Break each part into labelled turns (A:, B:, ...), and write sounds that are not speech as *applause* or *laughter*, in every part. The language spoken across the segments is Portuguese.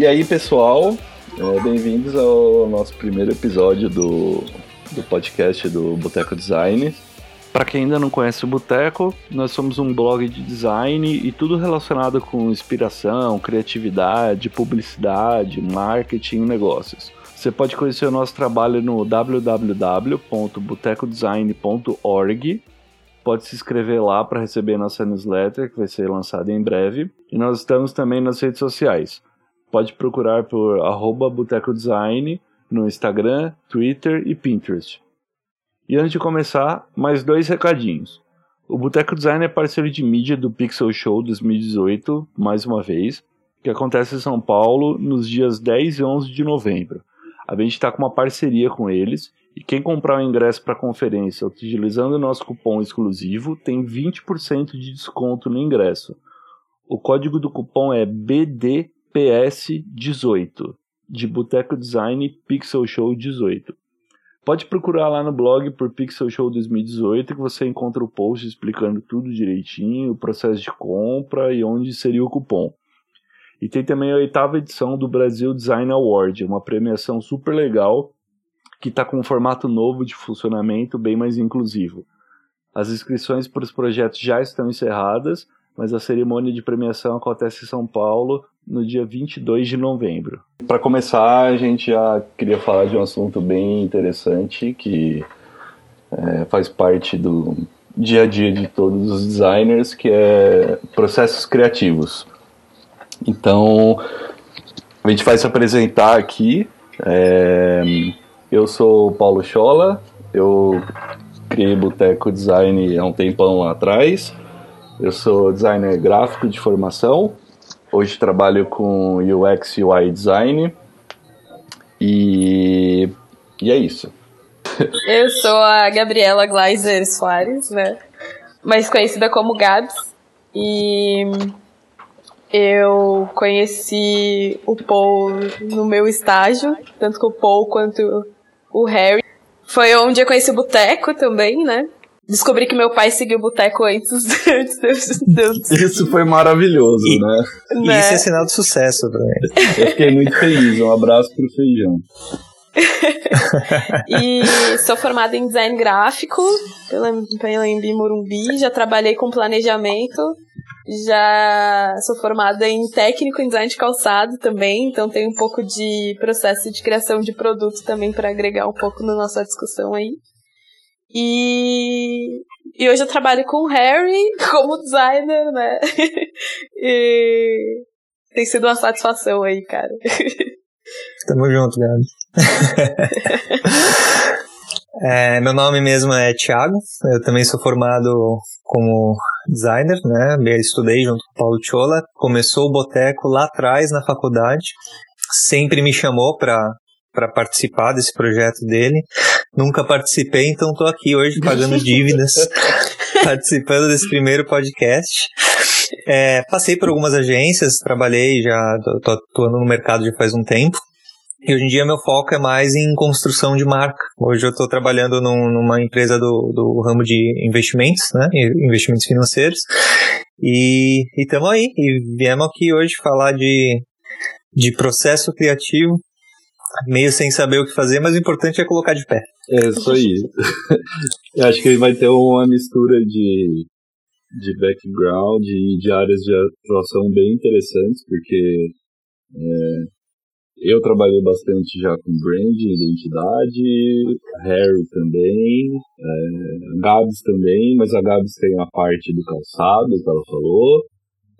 A: E aí, pessoal, é, bem-vindos ao nosso primeiro episódio do, do podcast do Boteco Design. Para quem ainda não conhece o Boteco, nós somos um blog de design e tudo relacionado com inspiração, criatividade, publicidade, marketing e negócios. Você pode conhecer o nosso trabalho no www.botecodesign.org. Pode se inscrever lá para receber nossa newsletter, que vai ser lançada em breve. E nós estamos também nas redes sociais pode procurar por arroba Boteco Design no Instagram, Twitter e Pinterest. E antes de começar, mais dois recadinhos. O Boteco Design é parceiro de mídia do Pixel Show 2018, mais uma vez, que acontece em São Paulo nos dias 10 e 11 de novembro. A gente está com uma parceria com eles e quem comprar o ingresso para a conferência utilizando o nosso cupom exclusivo tem 20% de desconto no ingresso. O código do cupom é BD PS18, de Boteco Design Pixel Show 18. Pode procurar lá no blog por Pixel Show 2018 que você encontra o post explicando tudo direitinho, o processo de compra e onde seria o cupom. E tem também a oitava edição do Brasil Design Award, uma premiação super legal que está com um formato novo de funcionamento bem mais inclusivo. As inscrições para os projetos já estão encerradas, mas a cerimônia de premiação acontece em São Paulo no dia 22 de novembro. Para começar, a gente já queria falar de um assunto bem interessante que é, faz parte do dia a dia de todos os designers, que é processos criativos. Então, a gente vai se apresentar aqui. É, eu sou o Paulo Chola, eu criei Boteco Design há um tempão atrás. Eu sou designer gráfico de formação Hoje trabalho com UX e UI Design. E, e é isso.
B: Eu sou a Gabriela Gleiser Soares, né? Mais conhecida como Gabs. E eu conheci o Paul no meu estágio, tanto o Paul quanto o Harry. Foi onde eu conheci o Boteco também, né? Descobri que meu pai seguiu o boteco antes, antes
A: de, *laughs* Isso foi maravilhoso,
C: e,
A: né?
C: né? Isso é sinal de sucesso também.
A: Eu fiquei muito feliz. Um abraço pro feijão. *laughs*
B: e sou formada em design gráfico pela, pela Embi Morumbi, já trabalhei com planejamento, já sou formada em técnico em design de calçado também, então tenho um pouco de processo de criação de produto também para agregar um pouco na nossa discussão aí. E, e hoje eu trabalho com o Harry *laughs* como designer, né? *laughs* e tem sido uma satisfação aí, cara. *laughs*
C: Tamo junto, Gabi. é, meu nome mesmo é Thiago, eu também sou formado como designer, né? Eu estudei junto com o Paulo Chola. Começou o Boteco lá atrás na faculdade. Sempre me chamou para para participar desse projeto dele. Nunca participei, então estou aqui hoje *laughs* pagando dívidas, *laughs* participando desse primeiro podcast. É, passei por algumas agências, trabalhei já, tô atuando no mercado já faz um tempo. E hoje em dia meu foco é mais em construção de marca. Hoje eu estou trabalhando num, numa empresa do, do ramo de investimentos, né? Investimentos financeiros. E estamos aí. E viemos aqui hoje falar de, de processo criativo meio sem saber o que fazer, mas o importante é colocar de pé.
A: É isso aí. *laughs* Eu acho que ele vai ter uma mistura de, de background e de áreas de atuação bem interessantes, porque é, eu trabalhei bastante já com brand, identidade, Harry também, é, Gabs também, mas a Gabs tem a parte do calçado que ela falou.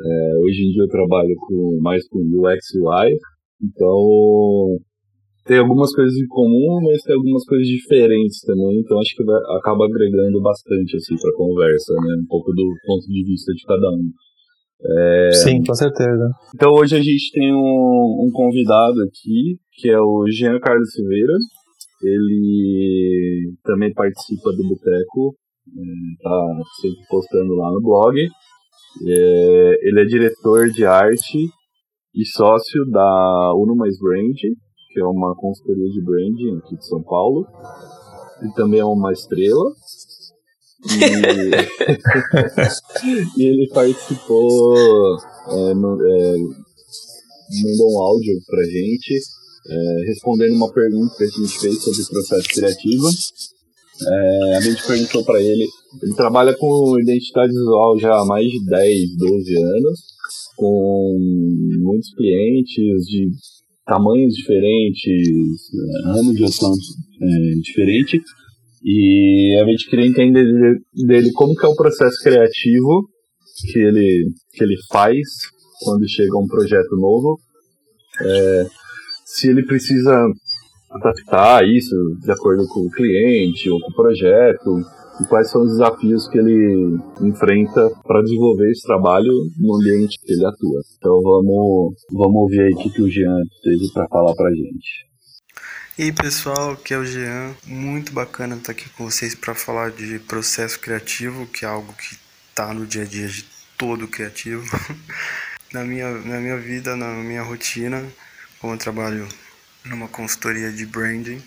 A: É, hoje em dia eu trabalho com, mais com UX UI, então tem algumas coisas em comum, mas tem algumas coisas diferentes também, então acho que vai, acaba agregando bastante assim para a conversa, né? Um pouco do ponto de vista de cada um.
C: É... Sim, com certeza.
A: Então hoje a gente tem um, um convidado aqui, que é o Jean Carlos Silveira. Ele também participa do Boteco, é, tá sempre postando lá no blog. É, ele é diretor de arte e sócio da Uno Mais Brand, que é uma consultoria de branding aqui de São Paulo. E também é uma estrela. E, *laughs* e ele participou é, no, é, mandou um áudio pra gente, é, respondendo uma pergunta que a gente fez sobre processo criativo. É, a gente perguntou para ele, ele trabalha com identidade visual já há mais de 10, 12 anos, com muitos clientes de tamanhos diferentes, anos de ação é, diferente, e a gente queria entender dele como que é o processo criativo que ele, que ele faz quando chega um projeto novo, é, se ele precisa adaptar isso de acordo com o cliente ou com o projeto, e quais são os desafios que ele enfrenta para desenvolver esse trabalho no ambiente que ele atua. Então vamos, vamos ouvir aí o que, o Jean teve para falar para gente.
D: E aí pessoal, aqui é o Jean. Muito bacana estar aqui com vocês para falar de processo criativo, que é algo que está no dia a dia de todo criativo. *laughs* na, minha, na minha vida, na minha rotina, como eu trabalho numa consultoria de branding,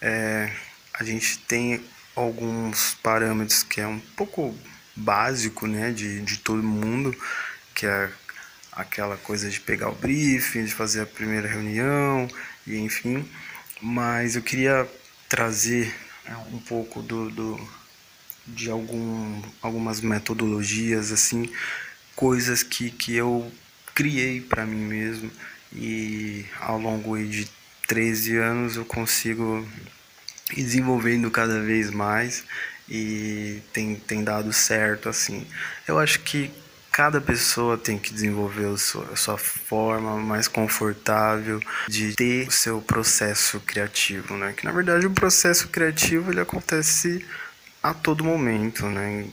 D: é, a gente tem alguns parâmetros que é um pouco básico né, de, de todo mundo, que é aquela coisa de pegar o briefing, de fazer a primeira reunião, e enfim. Mas eu queria trazer é, um pouco do, do, de algum, algumas metodologias, assim, coisas que, que eu criei para mim mesmo e ao longo de 13 anos eu consigo e desenvolvendo cada vez mais e tem, tem dado certo assim. Eu acho que cada pessoa tem que desenvolver a sua, forma mais confortável de ter o seu processo criativo, né? Que na verdade o processo criativo ele acontece a todo momento, né?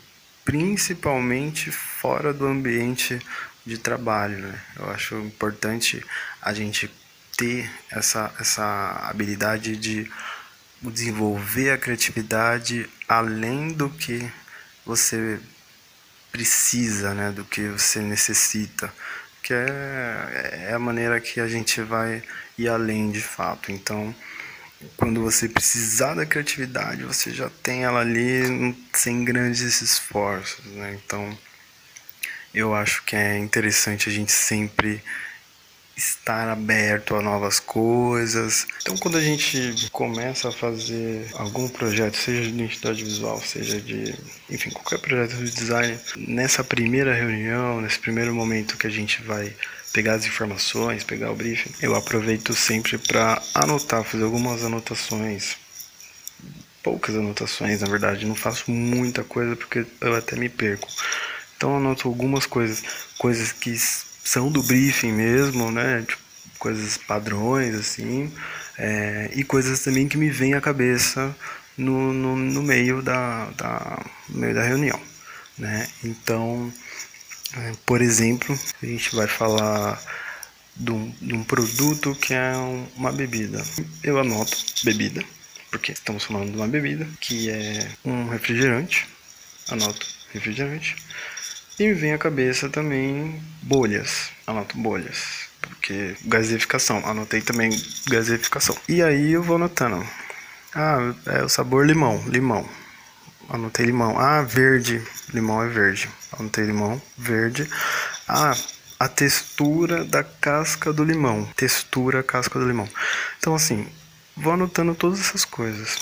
D: Principalmente fora do ambiente de trabalho, né? Eu acho importante a gente ter essa, essa habilidade de desenvolver a criatividade além do que você precisa, né, do que você necessita, que é, é a maneira que a gente vai ir além de fato. Então, quando você precisar da criatividade, você já tem ela ali sem grandes esforços, né? Então, eu acho que é interessante a gente sempre estar aberto a novas coisas. Então, quando a gente começa a fazer algum projeto, seja de identidade visual, seja de, enfim, qualquer projeto de design, nessa primeira reunião, nesse primeiro momento que a gente vai pegar as informações, pegar o briefing, eu aproveito sempre para anotar, fazer algumas anotações. Poucas anotações, na verdade, não faço muita coisa porque eu até me perco. Então anoto algumas coisas, coisas que são do briefing mesmo, né? Tipo, coisas padrões, assim, é, e coisas também que me vêm à cabeça no, no, no meio da, da, no meio da reunião, né? Então, é, por exemplo, a gente vai falar de um, de um produto que é um, uma bebida. Eu anoto bebida, porque estamos falando de uma bebida, que é um refrigerante, anoto refrigerante, e me vem à cabeça também bolhas. Anoto bolhas. Porque gaseificação. Anotei também gaseificação. E aí eu vou anotando. Ah, é o sabor limão. Limão. Anotei limão. Ah, verde. Limão é verde. Anotei limão. Verde. Ah, a textura da casca do limão. Textura, casca do limão. Então, assim, vou anotando todas essas coisas.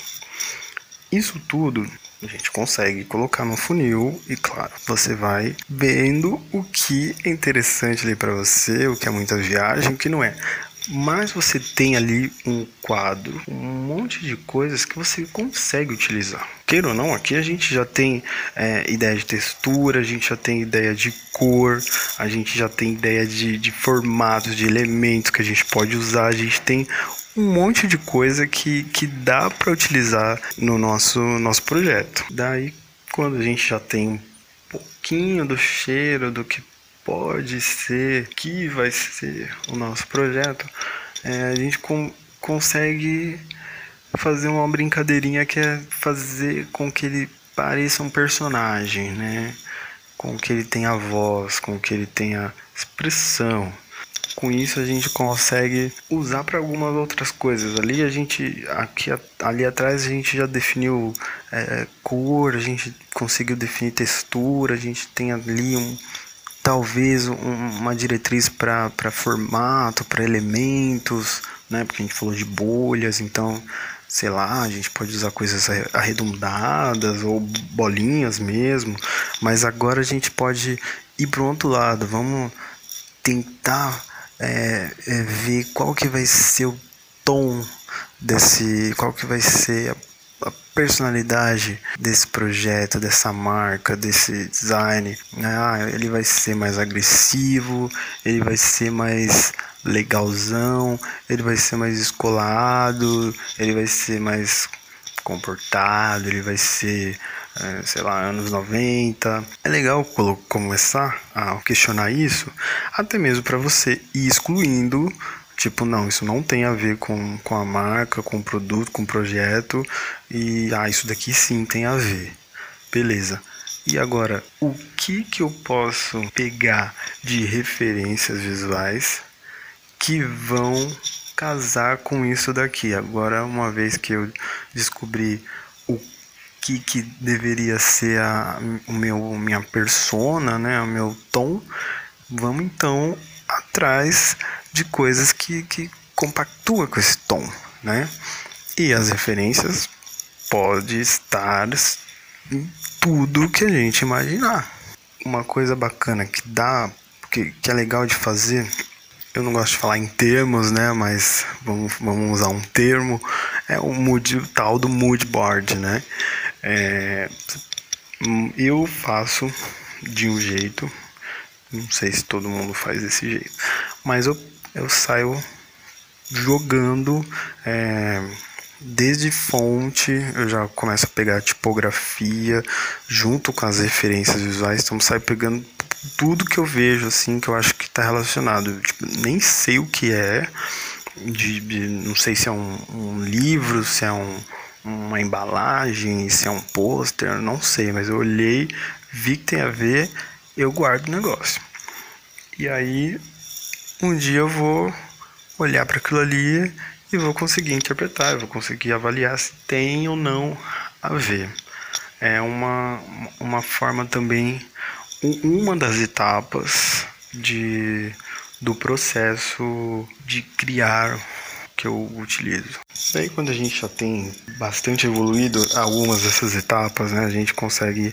D: Isso tudo a gente consegue colocar no funil e claro, você vai vendo o que é interessante ali para você, o que é muita viagem, o que não é. Mas você tem ali um quadro, um monte de coisas que você consegue utilizar. Queira ou não, aqui a gente já tem é, ideia de textura, a gente já tem ideia de cor, a gente já tem ideia de, de formatos, de elementos que a gente pode usar, a gente tem um monte de coisa que, que dá para utilizar no nosso, nosso projeto. Daí, quando a gente já tem um pouquinho do cheiro do que pode ser, que vai ser o nosso projeto, é, a gente com, consegue fazer uma brincadeirinha que é fazer com que ele pareça um personagem, né? Com que ele tenha voz, com que ele tenha expressão com isso a gente consegue usar para algumas outras coisas. Ali a gente, aqui, ali atrás a gente já definiu é, cor, a gente conseguiu definir textura, a gente tem ali um, talvez um, uma diretriz para formato, para elementos, né? Porque a gente falou de bolhas, então, sei lá, a gente pode usar coisas arredondadas ou bolinhas mesmo, mas agora a gente pode ir para o outro lado, vamos tentar é, é, ver qual que vai ser o tom desse, qual que vai ser a a personalidade desse projeto, dessa marca, desse design. Né? Ah, ele vai ser mais agressivo, ele vai ser mais legalzão, ele vai ser mais escolado, ele vai ser mais comportado, ele vai ser, é, sei lá, anos 90. É legal começar a questionar isso, até mesmo para você ir excluindo Tipo, não, isso não tem a ver com, com a marca, com o produto, com o projeto. E, ah, isso daqui sim tem a ver. Beleza. E agora, o que que eu posso pegar de referências visuais que vão casar com isso daqui? Agora, uma vez que eu descobri que que deveria ser a o meu minha persona, né, o meu tom, vamos então atrás de coisas que, que compactua com esse tom, né? E as referências pode estar em tudo que a gente imaginar. Uma coisa bacana que dá, que, que é legal de fazer, eu não gosto de falar em termos, né? Mas vamos, vamos usar um termo, é o mood, tal do mood board, né? É, eu faço de um jeito, não sei se todo mundo faz desse jeito, mas eu eu saio jogando é, desde fonte, eu já começo a pegar tipografia junto com as referências visuais, então saio pegando tudo que eu vejo assim que eu acho que está relacionado. Tipo, nem sei o que é, de, de, não sei se é um, um livro, se é um, uma embalagem, se é um pôster, não sei, mas eu olhei, vi que tem a ver, eu guardo o negócio. E aí um dia eu vou olhar para aquilo ali e vou conseguir interpretar, vou conseguir avaliar se tem ou não a ver. É uma, uma forma também, uma das etapas de, do processo de criar que eu utilizo. Daí quando a gente já tem bastante evoluído algumas dessas etapas, né, a gente consegue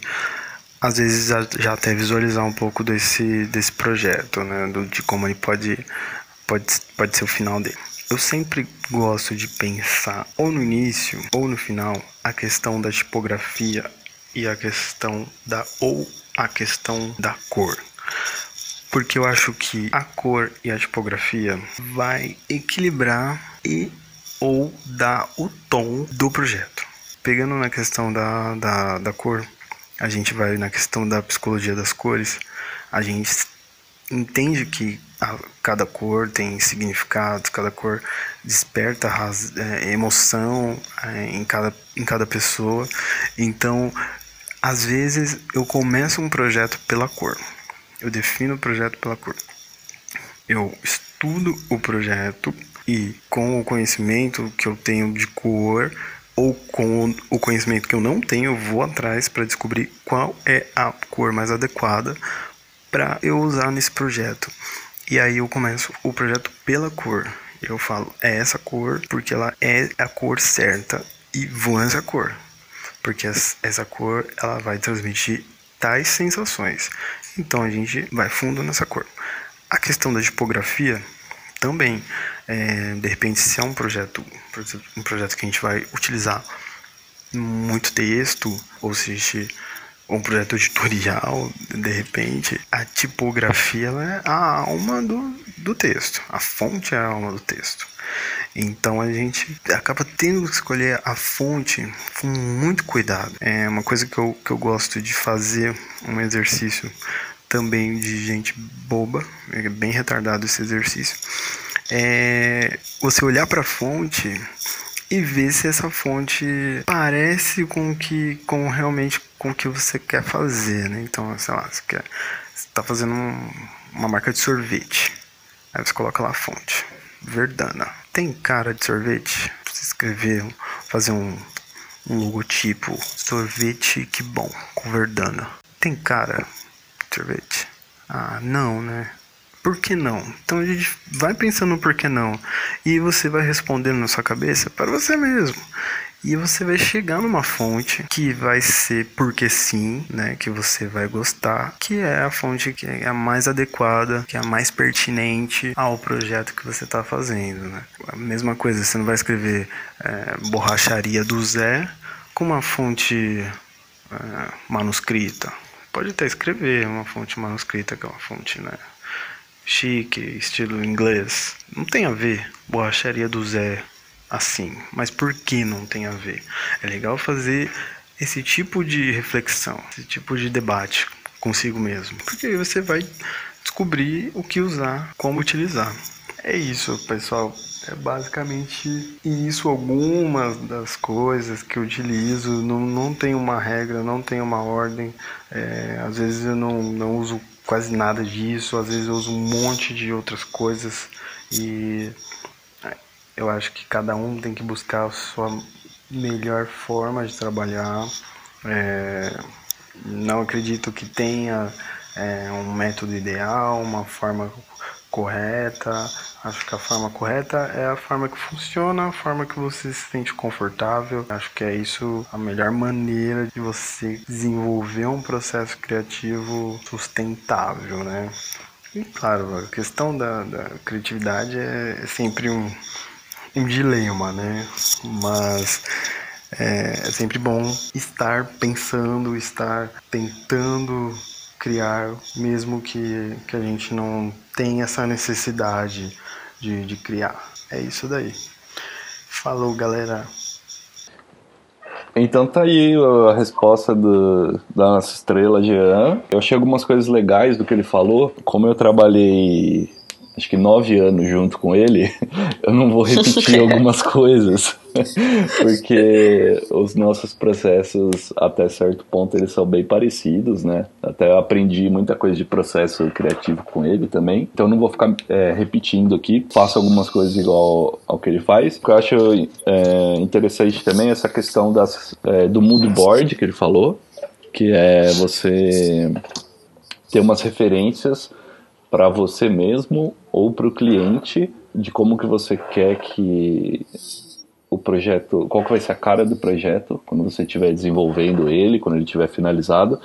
D: às vezes já até visualizar um pouco desse, desse projeto, né? Do, de como ele pode, pode, pode ser o final dele. Eu sempre gosto de pensar ou no início ou no final a questão da tipografia e a questão da ou a questão da cor. Porque eu acho que a cor e a tipografia vai equilibrar e ou dar o tom do projeto. Pegando na questão da, da, da cor, a gente vai na questão da psicologia das cores, a gente entende que a, cada cor tem significado, cada cor desperta raz, é, emoção é, em, cada, em cada pessoa. Então, às vezes eu começo um projeto pela cor, eu defino o projeto pela cor, eu estudo o projeto e com o conhecimento que eu tenho de cor ou com o conhecimento que eu não tenho, eu vou atrás para descobrir qual é a cor mais adequada para eu usar nesse projeto. E aí eu começo o projeto pela cor. Eu falo, é essa cor porque ela é a cor certa e vou nessa cor. Porque essa cor ela vai transmitir tais sensações. Então a gente vai fundo nessa cor. A questão da tipografia também. É, de repente, se é um projeto, um projeto que a gente vai utilizar muito texto, ou se a gente um projeto editorial, de repente, a tipografia é a alma do, do texto, a fonte é a alma do texto. Então a gente acaba tendo que escolher a fonte com muito cuidado. É uma coisa que eu, que eu gosto de fazer, um exercício também de gente boba, é bem retardado esse exercício, é você olhar para a fonte e ver se essa fonte parece com que com realmente com o que você quer fazer, né? Então, sei lá, você quer você tá fazendo um, uma marca de sorvete. Aí você coloca lá a fonte, Verdana. Tem cara de sorvete? Você escrever, fazer um, um logotipo, sorvete que bom, com Verdana. Tem cara sorvete. Ah, não, né? Por que não? Então a gente vai pensando no por que não. E você vai respondendo na sua cabeça para você mesmo. E você vai chegar numa fonte que vai ser porque sim, né? Que você vai gostar, que é a fonte que é a mais adequada, que é a mais pertinente ao projeto que você está fazendo, né? A mesma coisa, você não vai escrever é, borracharia do Zé com uma fonte é, manuscrita. Pode até escrever uma fonte manuscrita, que é uma fonte, né? Chique, estilo inglês. Não tem a ver borracharia do Zé assim. Mas por que não tem a ver? É legal fazer esse tipo de reflexão, esse tipo de debate consigo mesmo. Porque aí você vai descobrir o que usar, como utilizar. É isso, pessoal. É basicamente isso. Algumas das coisas que eu utilizo não, não tem uma regra, não tem uma ordem. É, às vezes eu não, não uso quase nada disso, às vezes eu uso um monte de outras coisas e eu acho que cada um tem que buscar a sua melhor forma de trabalhar. É, não acredito que tenha é, um método ideal, uma forma correta. Acho que a forma correta é a forma que funciona, a forma que você se sente confortável. Acho que é isso a melhor maneira de você desenvolver um processo criativo sustentável, né? E claro, a questão da, da criatividade é sempre um, um dilema, né? Mas é, é sempre bom estar pensando, estar tentando criar, mesmo que, que a gente não tenha essa necessidade de, de criar. É isso daí. Falou, galera.
A: Então tá aí a resposta do, da nossa estrela Jean. Eu achei algumas coisas legais do que ele falou. Como eu trabalhei acho que nove anos junto com ele, *laughs* eu não vou repetir *laughs* algumas coisas, *laughs* porque os nossos processos, até certo ponto, eles são bem parecidos, né? Até aprendi muita coisa de processo criativo com ele também, então não vou ficar é, repetindo aqui, faço algumas coisas igual ao que ele faz. O que eu acho é, interessante também é essa questão das, é, do mood board que ele falou, que é você ter umas referências para você mesmo ou para o cliente de como que você quer que o projeto, qual que vai ser a cara do projeto quando você estiver desenvolvendo ele, quando ele estiver finalizado.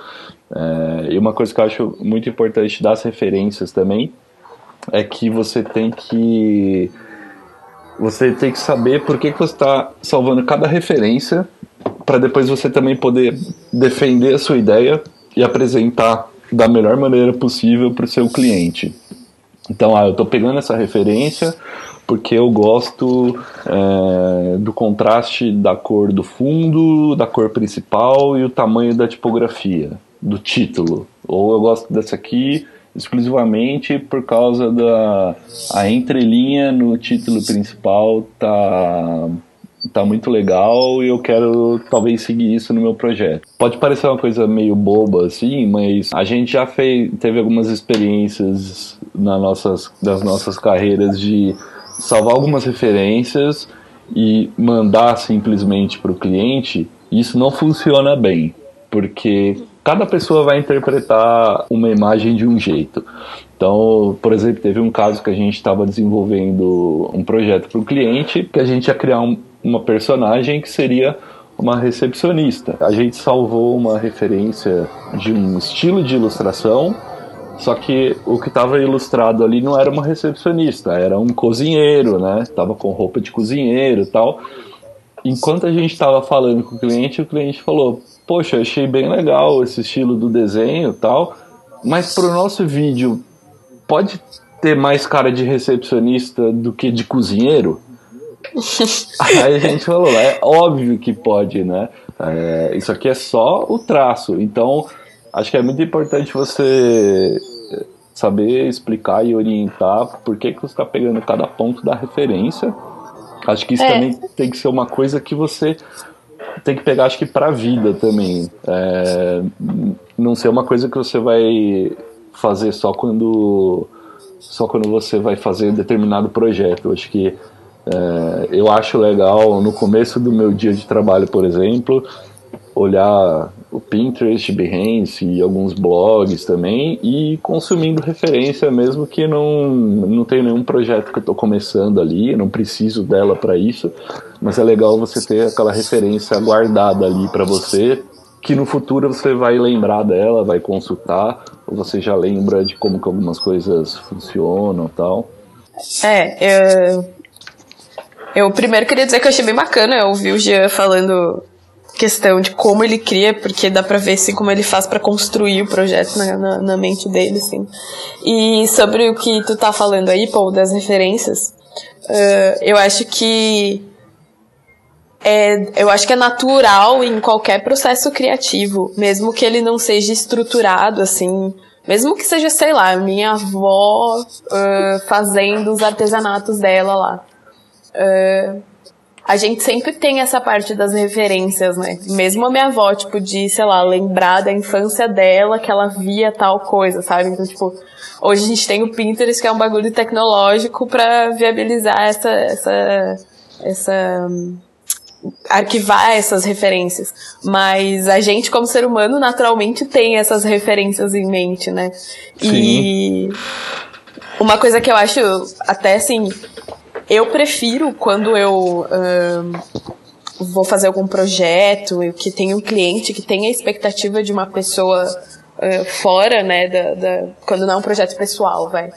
A: É, e uma coisa que eu acho muito importante das referências também é que você tem que você tem que saber por que, que você está salvando cada referência para depois você também poder defender a sua ideia e apresentar da melhor maneira possível para o seu cliente. Então, ah, eu estou pegando essa referência porque eu gosto é, do contraste da cor do fundo, da cor principal e o tamanho da tipografia, do título. Ou eu gosto dessa aqui exclusivamente por causa da a entrelinha no título principal tá tá muito legal e eu quero talvez seguir isso no meu projeto. Pode parecer uma coisa meio boba assim, mas a gente já fez, teve algumas experiências na nossas, das nossas carreiras de salvar algumas referências e mandar simplesmente para o cliente. Isso não funciona bem, porque cada pessoa vai interpretar uma imagem de um jeito. Então, por exemplo, teve um caso que a gente estava desenvolvendo um projeto para o cliente que a gente ia criar um, uma personagem que seria uma recepcionista. A gente salvou uma referência de um estilo de ilustração, só que o que estava ilustrado ali não era uma recepcionista, era um cozinheiro, né? Tava com roupa de cozinheiro e tal. Enquanto a gente estava falando com o cliente, o cliente falou: Poxa, achei bem legal esse estilo do desenho e tal, mas para o nosso vídeo pode ter mais cara de recepcionista do que de cozinheiro? Aí a gente falou, é óbvio que pode, né? É, isso aqui é só o traço. Então, acho que é muito importante você saber explicar e orientar por que, que você está pegando cada ponto da referência. Acho que isso é. também tem que ser uma coisa que você tem que pegar, acho que, para a vida também. É, não ser uma coisa que você vai fazer só quando só quando você vai fazer determinado projeto. Acho que é, eu acho legal no começo do meu dia de trabalho, por exemplo, olhar o Pinterest, Behance e alguns blogs também e consumindo referência mesmo que não não tenho nenhum projeto que eu estou começando ali, não preciso dela para isso, mas é legal você ter aquela referência guardada ali para você, que no futuro você vai lembrar dela, vai consultar, ou você já lembra de como que algumas coisas funcionam, tal.
B: É, eu, eu primeiro queria dizer que eu achei bem bacana ouvir o Jean falando questão de como ele cria, porque dá pra ver assim como ele faz para construir o projeto na, na, na, mente dele, assim. E sobre o que tu tá falando aí, Paul, das referências, uh, eu acho que é, eu acho que é natural em qualquer processo criativo, mesmo que ele não seja estruturado assim, mesmo que seja, sei lá, minha avó uh, fazendo os artesanatos dela lá. Uh, a gente sempre tem essa parte das referências, né? Mesmo a minha avó, tipo, de, sei lá, lembrar da infância dela, que ela via tal coisa, sabe? Então, tipo, hoje a gente tem o Pinterest, que é um bagulho tecnológico para viabilizar essa, essa, essa, arquivar essas referências. Mas a gente, como ser humano, naturalmente tem essas referências em mente, né? Sim. E uma coisa que eu acho até assim eu prefiro quando eu um, vou fazer algum projeto que tem um cliente que tem a expectativa de uma pessoa uh, fora, né, da, da, quando não é um projeto pessoal, vai.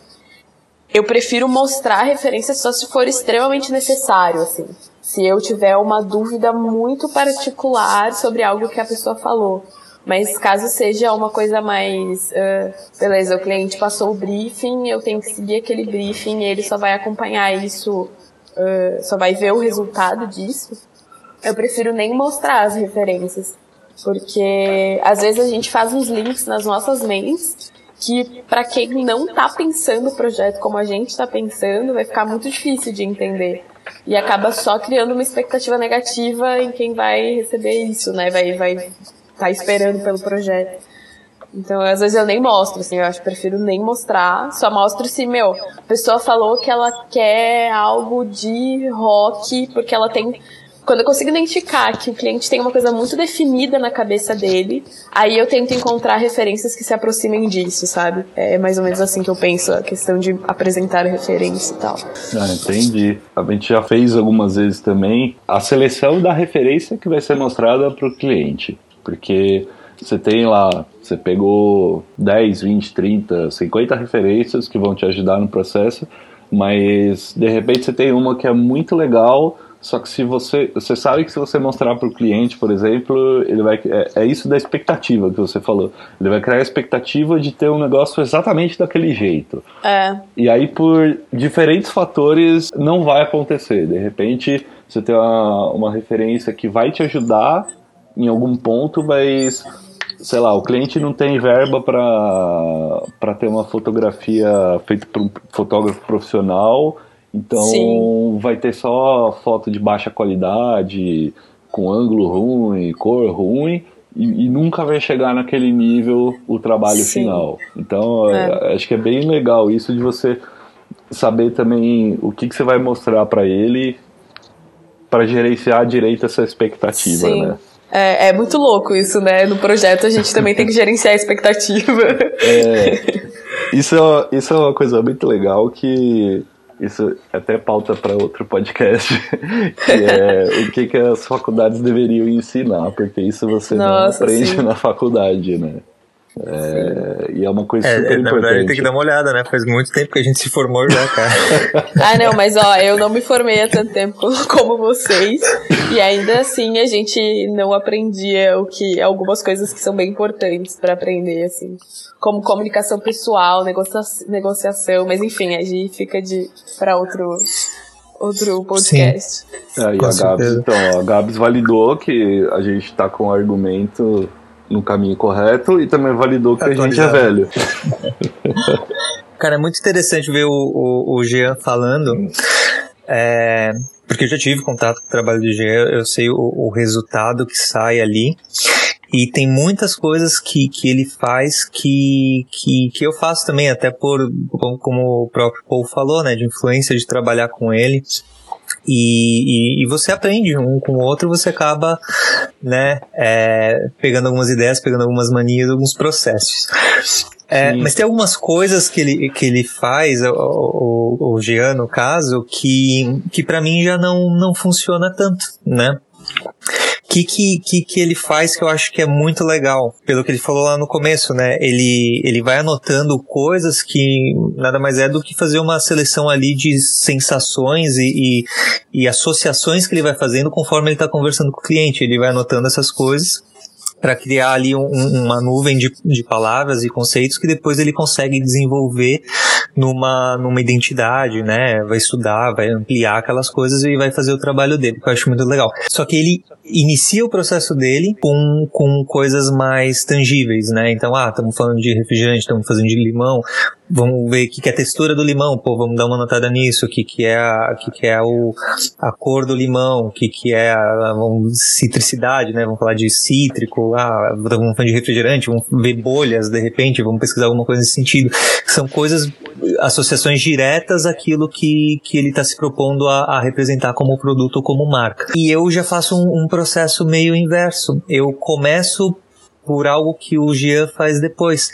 B: Eu prefiro mostrar referências só se for extremamente necessário, assim. Se eu tiver uma dúvida muito particular sobre algo que a pessoa falou. Mas caso seja uma coisa mais, uh, beleza, o cliente passou o briefing, eu tenho que seguir aquele briefing, ele só vai acompanhar isso, uh, só vai ver o resultado disso. Eu prefiro nem mostrar as referências, porque às vezes a gente faz uns links nas nossas mentes que para quem não tá pensando o projeto como a gente está pensando, vai ficar muito difícil de entender. E acaba só criando uma expectativa negativa em quem vai receber isso, né? Vai, vai tá esperando pelo projeto. Então, às vezes eu nem mostro, assim, eu acho prefiro nem mostrar. Só mostro se, meu, a pessoa falou que ela quer algo de rock, porque ela tem. Quando eu consigo identificar que o cliente tem uma coisa muito definida na cabeça dele, aí eu tento encontrar referências que se aproximem disso, sabe? É mais ou menos assim que eu penso, a questão de apresentar referência e tal.
A: Ah, entendi. A gente já fez algumas vezes também a seleção da referência que vai ser mostrada para o cliente. Porque você tem lá, você pegou 10, 20, 30, 50 referências que vão te ajudar no processo, mas de repente você tem uma que é muito legal, só que se você, você sabe que se você mostrar para o cliente, por exemplo, ele vai é, é, isso da expectativa que você falou. Ele vai criar a expectativa de ter um negócio exatamente daquele jeito.
B: É.
A: E aí por diferentes fatores não vai acontecer. De repente você tem uma, uma referência que vai te ajudar em algum ponto, mas sei lá, o cliente não tem verba para ter uma fotografia feita por um fotógrafo profissional, então Sim. vai ter só foto de baixa qualidade, com ângulo ruim, cor ruim, e, e nunca vai chegar naquele nível o trabalho Sim. final. Então, é. acho que é bem legal isso de você saber também o que, que você vai mostrar para ele para gerenciar direito essa expectativa, Sim. né?
B: É, é, muito louco isso, né? No projeto a gente também tem que gerenciar a expectativa.
A: É, isso, é, isso é uma coisa muito legal que isso até pauta para outro podcast, *laughs* que é o que, que as faculdades deveriam ensinar, porque isso você Nossa, não aprende sim. na faculdade, né? É, e é uma coisa é, super é, importante. Na verdade,
C: tem que dar uma olhada, né? Faz muito tempo que a gente se formou já, cara. *laughs*
B: ah, não, mas ó, eu não me formei há tanto tempo *laughs* como vocês. E ainda assim a gente não aprendia o que. algumas coisas que são bem importantes para aprender, assim. Como comunicação pessoal, negocia, negociação, mas enfim, a gente fica de para outro outro podcast.
A: É, e a Gabs, então, a Gabs validou que a gente tá com um argumento no caminho correto e também validou que a gente é velho. *laughs*
C: Cara, é muito interessante ver o, o, o Jean falando. É, porque eu já tive contato com o trabalho do Jean, eu sei o, o resultado que sai ali. E tem muitas coisas que, que ele faz que, que, que eu faço também, até por, como o próprio Paul falou, né, de influência de trabalhar com ele. E, e, e, você aprende um com o outro, você acaba né? É, pegando algumas ideias, pegando algumas manias, alguns processos. É, mas tem algumas coisas que ele, que ele faz, o, o, o Jean, no caso, que, que para mim já não, não funciona tanto, né? Que, que, que, que ele faz que eu acho que é muito legal? Pelo que ele falou lá no começo, né? Ele, ele vai anotando coisas que nada mais é do que fazer uma seleção ali de sensações e, e, e associações que ele vai fazendo conforme ele está conversando com o cliente. Ele vai anotando essas coisas para criar ali um, uma nuvem de, de palavras e conceitos que depois ele consegue desenvolver numa, numa identidade, né? Vai estudar, vai ampliar aquelas coisas e vai fazer o trabalho dele, que eu acho muito legal. Só que ele inicia o processo dele com, com coisas mais tangíveis, né? Então, ah, estamos falando de refrigerante, estamos fazendo de limão, vamos ver o que, que é a textura do limão, pô, vamos dar uma notada nisso, o que, que é, a, que, que é o, a cor do limão, o que, que é a, vamos, citricidade, né? Vamos falar de cítrico, ah, vamos falar de refrigerante, vamos ver bolhas de repente, vamos pesquisar alguma coisa nesse sentido. São coisas, associações diretas àquilo que, que ele está se propondo a, a, representar como produto ou como marca. E eu já faço um, um processo meio inverso. Eu começo por algo que o Jean faz depois,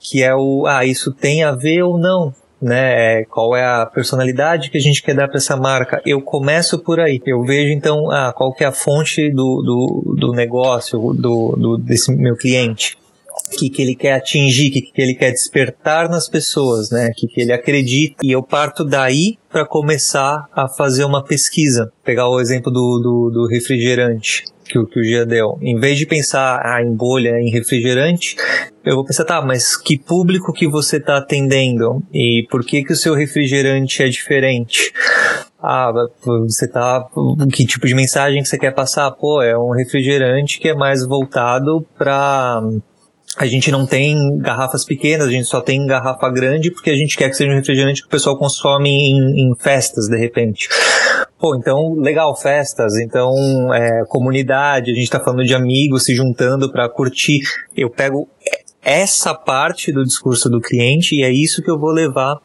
C: que é o, ah, isso tem a ver ou não, né? Qual é a personalidade que a gente quer dar para essa marca? Eu começo por aí. Eu vejo então, ah, qual que é a fonte do, do, do negócio, do, do, desse meu cliente? O que, que ele quer atingir, o que, que ele quer despertar nas pessoas, né? O que, que ele acredita. E eu parto daí para começar a fazer uma pesquisa. Pegar o exemplo do, do, do refrigerante que, o, que o Gia deu. Em vez de pensar ah, em bolha, em refrigerante, eu vou pensar, tá, mas que público que você está atendendo? E por que que o seu refrigerante é diferente? Ah, você tá. Que tipo de mensagem que você quer passar? Pô, é um refrigerante que é mais voltado para a gente não tem garrafas pequenas, a gente só tem garrafa grande porque a gente quer que seja um refrigerante que o pessoal consome em, em festas, de repente. Pô, então, legal, festas, então, é, comunidade, a gente tá falando de amigos se juntando para curtir. Eu pego essa parte do discurso do cliente e é isso que eu vou levar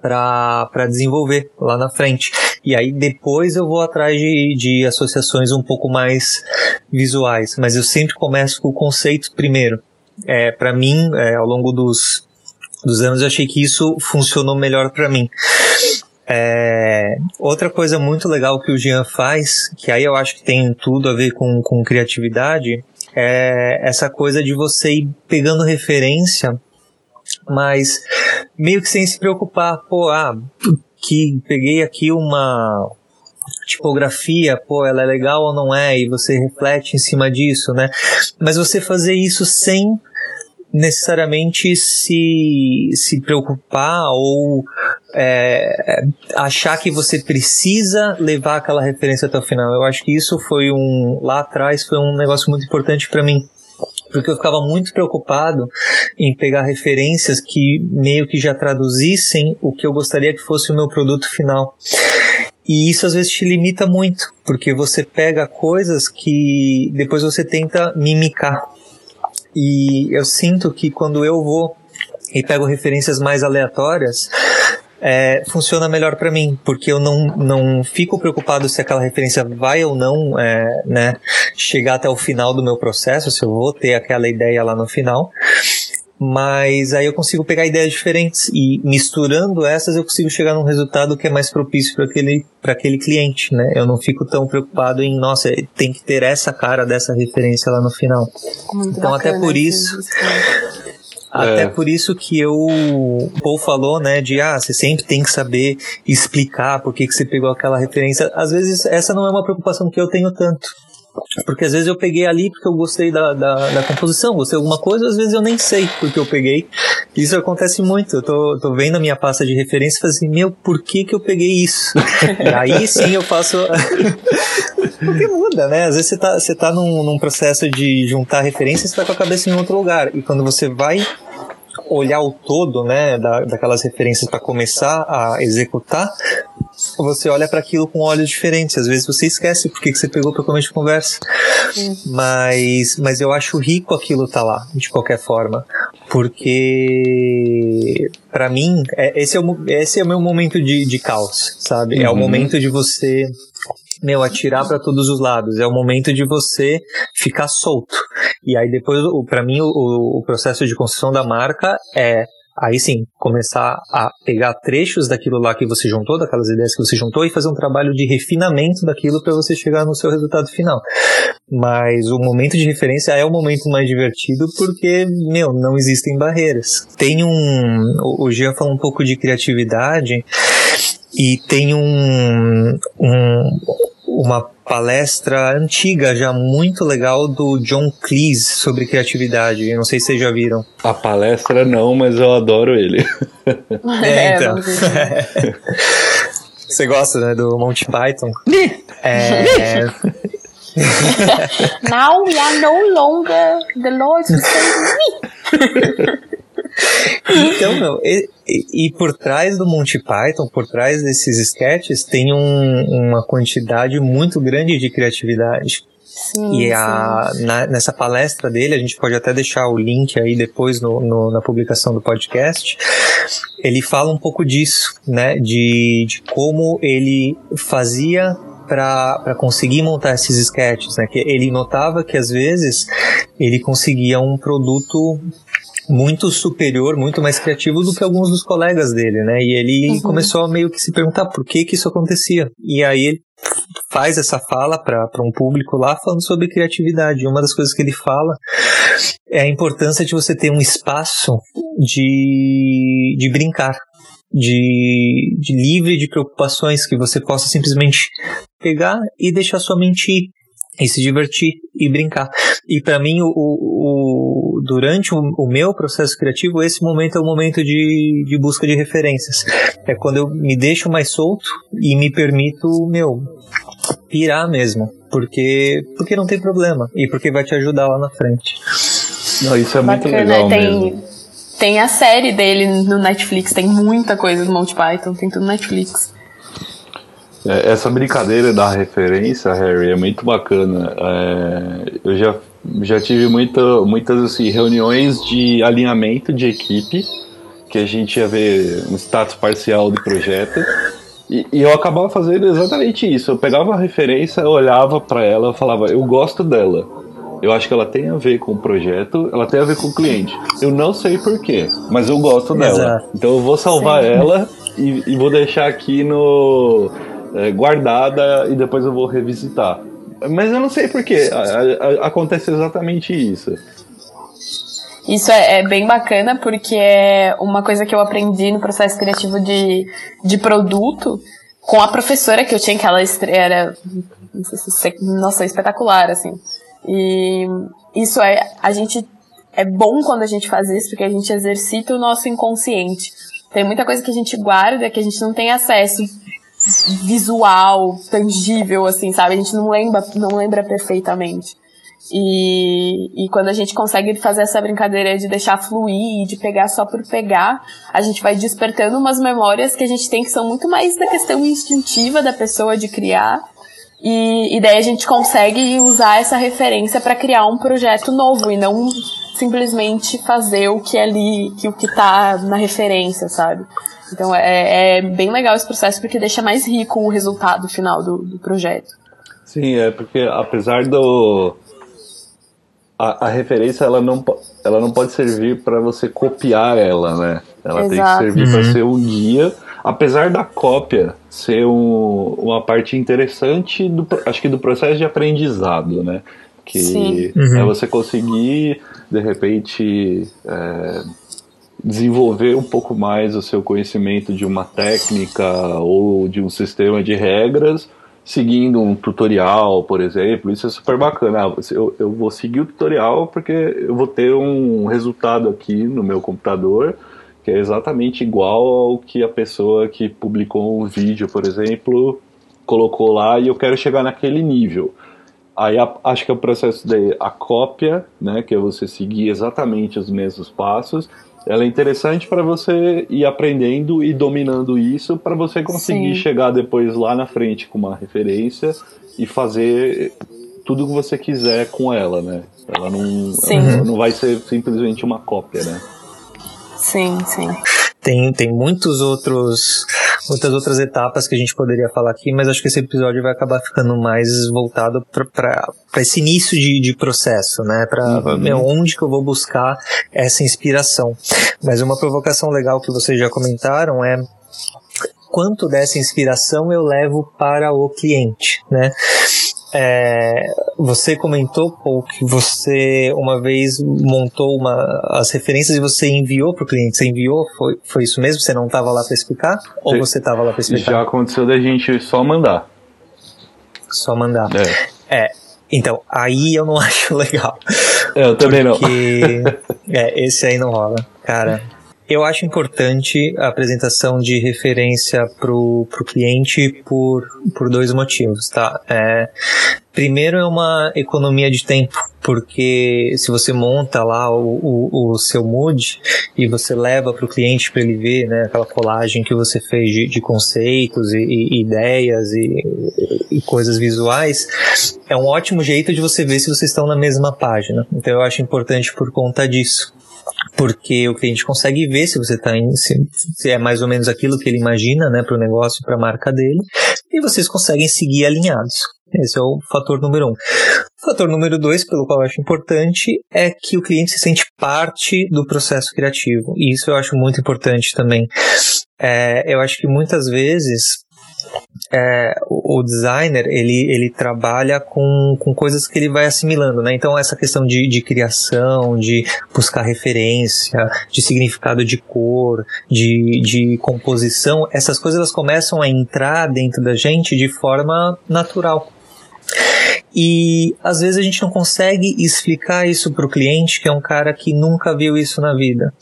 C: para desenvolver lá na frente. E aí depois eu vou atrás de, de associações um pouco mais visuais, mas eu sempre começo com o conceito primeiro é, para mim, é, ao longo dos, dos anos, eu achei que isso funcionou melhor para mim. É, outra coisa muito legal que o Jean faz, que aí eu acho que tem tudo a ver com, com criatividade, é essa coisa de você ir pegando referência, mas meio que sem se preocupar, pô, ah, que peguei aqui uma tipografia, pô, ela é legal ou não é, e você reflete em cima disso, né? Mas você fazer isso sem necessariamente se, se preocupar ou é, achar que você precisa levar aquela referência até o final. Eu acho que isso foi um lá atrás foi um negócio muito importante para mim porque eu ficava muito preocupado em pegar referências que meio que já traduzissem o que eu gostaria que fosse o meu produto final. E isso às vezes te limita muito, porque você pega coisas que depois você tenta mimicar. E eu sinto que quando eu vou e pego referências mais aleatórias, é, funciona melhor para mim, porque eu não, não fico preocupado se aquela referência vai ou não é, né, chegar até o final do meu processo, se eu vou ter aquela ideia lá no final mas aí eu consigo pegar ideias diferentes e misturando essas eu consigo chegar num resultado que é mais propício para aquele para aquele cliente, né? Eu não fico tão preocupado em, nossa, tem que ter essa cara dessa referência lá no final. Muito então até por isso até é. por isso que eu, o Paul falou, né, de ah, você sempre tem que saber explicar por que, que você pegou aquela referência. Às vezes essa não é uma preocupação que eu tenho tanto. Porque às vezes eu peguei ali porque eu gostei da, da, da, composição, gostei de alguma coisa, às vezes eu nem sei porque eu peguei. Isso acontece muito. Eu tô, tô vendo a minha pasta de referência e falo assim, meu, por que que eu peguei isso? *laughs* e aí sim eu faço. *laughs* porque muda, né? Às vezes você tá, você tá num, num processo de juntar referências e você tá com a cabeça em outro lugar. E quando você vai olhar o todo, né, da, daquelas referências para começar a executar, você olha para aquilo com olhos diferentes. Às vezes você esquece porque que você pegou para começo de conversa. Mas, mas eu acho rico aquilo tá lá, de qualquer forma. Porque, para mim, é, esse, é o, esse é o meu momento de, de caos, sabe? Uhum. É o uhum. momento de você meu, atirar para todos os lados. É o momento de você ficar solto. E aí depois, para mim, o, o processo de construção da marca é aí sim, começar a pegar trechos daquilo lá que você juntou, daquelas ideias que você juntou, e fazer um trabalho de refinamento daquilo para você chegar no seu resultado final. Mas o momento de referência é o momento mais divertido porque, meu, não existem barreiras. Tem um. O Jean falou um pouco de criatividade e tem um, um uma palestra antiga, já muito legal, do John Cleese sobre criatividade. Eu não sei se vocês já viram.
A: A palestra não, mas eu adoro ele. *laughs*
C: É, então. *laughs* Você gosta, né, do Monty Python? é... *laughs*
B: Now we are no longer the Lord's me.
C: Então, meu, e, e, por trás do Monty Python, por trás desses sketches, tem um, uma quantidade muito grande de criatividade. Sim, e a, na, nessa palestra dele, a gente pode até deixar o link aí depois no, no, na publicação do podcast. Ele fala um pouco disso, né? De, de como ele fazia para conseguir montar esses sketches, né? Que ele notava que às vezes ele conseguia um produto muito superior, muito mais criativo do que alguns dos colegas dele, né? E ele uhum. começou a meio que se perguntar por que que isso acontecia. E aí ele faz essa fala para um público lá falando sobre criatividade. E uma das coisas que ele fala é a importância de você ter um espaço de, de brincar, de, de livre de preocupações, que você possa simplesmente pegar e deixar sua mente ir e se divertir e brincar. E para mim, o, o, durante o, o, meu processo criativo, esse momento é o momento de, de busca de referências. É quando eu me deixo mais solto e me permito, meu, pirar mesmo. Porque, porque não tem problema. E porque vai te ajudar lá na frente.
A: Não, isso é muito Bacana, legal
B: tem,
A: mesmo.
B: Tem a série dele no Netflix, tem muita coisa do Monty Python, tem tudo no Netflix.
A: É, essa brincadeira da referência, Harry, é muito bacana. É, eu já, já tive muita, muitas assim, reuniões de alinhamento de equipe, que a gente ia ver um status parcial do projeto. E, e eu acabava fazendo exatamente isso. Eu pegava a referência, eu olhava para ela, e falava, eu gosto dela. Eu acho que ela tem a ver com o projeto, ela tem a ver com o cliente. Eu não sei porquê, mas eu gosto dela. Exato. Então eu vou salvar Sim. ela e, e, vou deixar aqui no é, guardada e depois eu vou revisitar. Mas eu não sei porquê. Acontece exatamente isso.
B: Isso é, é, bem bacana porque é uma coisa que eu aprendi no processo criativo de, de produto com a professora que eu tinha, que ela era nossa, espetacular, assim. E isso é, a gente, é bom quando a gente faz isso porque a gente exercita o nosso inconsciente. Tem muita coisa que a gente guarda que a gente não tem acesso visual, tangível, assim, sabe? A gente não lembra, não lembra perfeitamente. E, e quando a gente consegue fazer essa brincadeira de deixar fluir, de pegar só por pegar, a gente vai despertando umas memórias que a gente tem que são muito mais da questão instintiva da pessoa de criar. E, e daí a gente consegue usar essa referência para criar um projeto novo e não simplesmente fazer o que é ali, que o que tá na referência, sabe? Então é, é, bem legal esse processo porque deixa mais rico o resultado final do, do projeto.
A: Sim, é porque apesar do a, a, referência ela não, ela não pode servir para você copiar ela, né? Ela Exato. tem que servir uhum. para ser um guia, apesar da cópia ser um, uma parte interessante do acho que do processo de aprendizado, né? Que uhum. é você conseguir de repente é, desenvolver um pouco mais o seu conhecimento de uma técnica ou de um sistema de regras seguindo um tutorial, por exemplo, isso é super bacana. Ah, eu, eu vou seguir o tutorial porque eu vou ter um resultado aqui no meu computador que é exatamente igual ao que a pessoa que publicou um vídeo, por exemplo, colocou lá e eu quero chegar naquele nível. Aí a, acho que é o processo de a cópia, né, que é você seguir exatamente os mesmos passos, ela é interessante para você ir aprendendo e dominando isso para você conseguir Sim. chegar depois lá na frente com uma referência e fazer tudo o que você quiser com ela, né? Ela não, ela não vai ser simplesmente uma cópia, né?
B: Sim, sim.
C: Tem, tem muitos outros muitas outras etapas que a gente poderia falar aqui, mas acho que esse episódio vai acabar ficando mais voltado para esse início de, de processo, né? Para uhum. onde que eu vou buscar essa inspiração. Mas uma provocação legal que vocês já comentaram é quanto dessa inspiração eu levo para o cliente, né? É, você comentou, Paul, que você uma vez montou uma, as referências e você enviou para o cliente. Você enviou? Foi, foi isso mesmo? Você não estava lá para explicar? Ou você estava lá para explicar?
A: Já aconteceu da gente só mandar.
C: Só mandar. É. é. Então, aí eu não *laughs* acho legal.
A: Eu também
C: porque, não. *laughs* é, esse aí não rola. Cara, eu acho importante a apresentação de referência para o cliente por, por dois motivos, tá? É, primeiro é uma economia de tempo, porque se você monta lá o, o, o seu mood e você leva para o cliente para ele ver né, aquela colagem que você fez de, de conceitos e, e ideias e, e, coisas visuais, é um ótimo jeito de você ver se vocês estão na mesma página. Então eu acho importante por conta disso porque o cliente consegue ver se você está se, se, é mais ou menos aquilo que ele imagina, né, para o negócio, para a marca dele, e vocês conseguem seguir alinhados. Esse é o fator número um. O fator número dois, pelo qual eu acho importante, é que o cliente se sente parte do processo criativo. E isso eu acho muito importante também. É, eu acho que muitas vezes é, o designer ele, ele trabalha com, com coisas que ele vai assimilando, né? Então essa questão de, de criação, de buscar referência, de significado de cor, de, de composição, essas coisas elas começam a entrar dentro da gente de forma natural. E às vezes a gente não consegue explicar isso para o cliente, que é um cara que nunca viu isso na vida.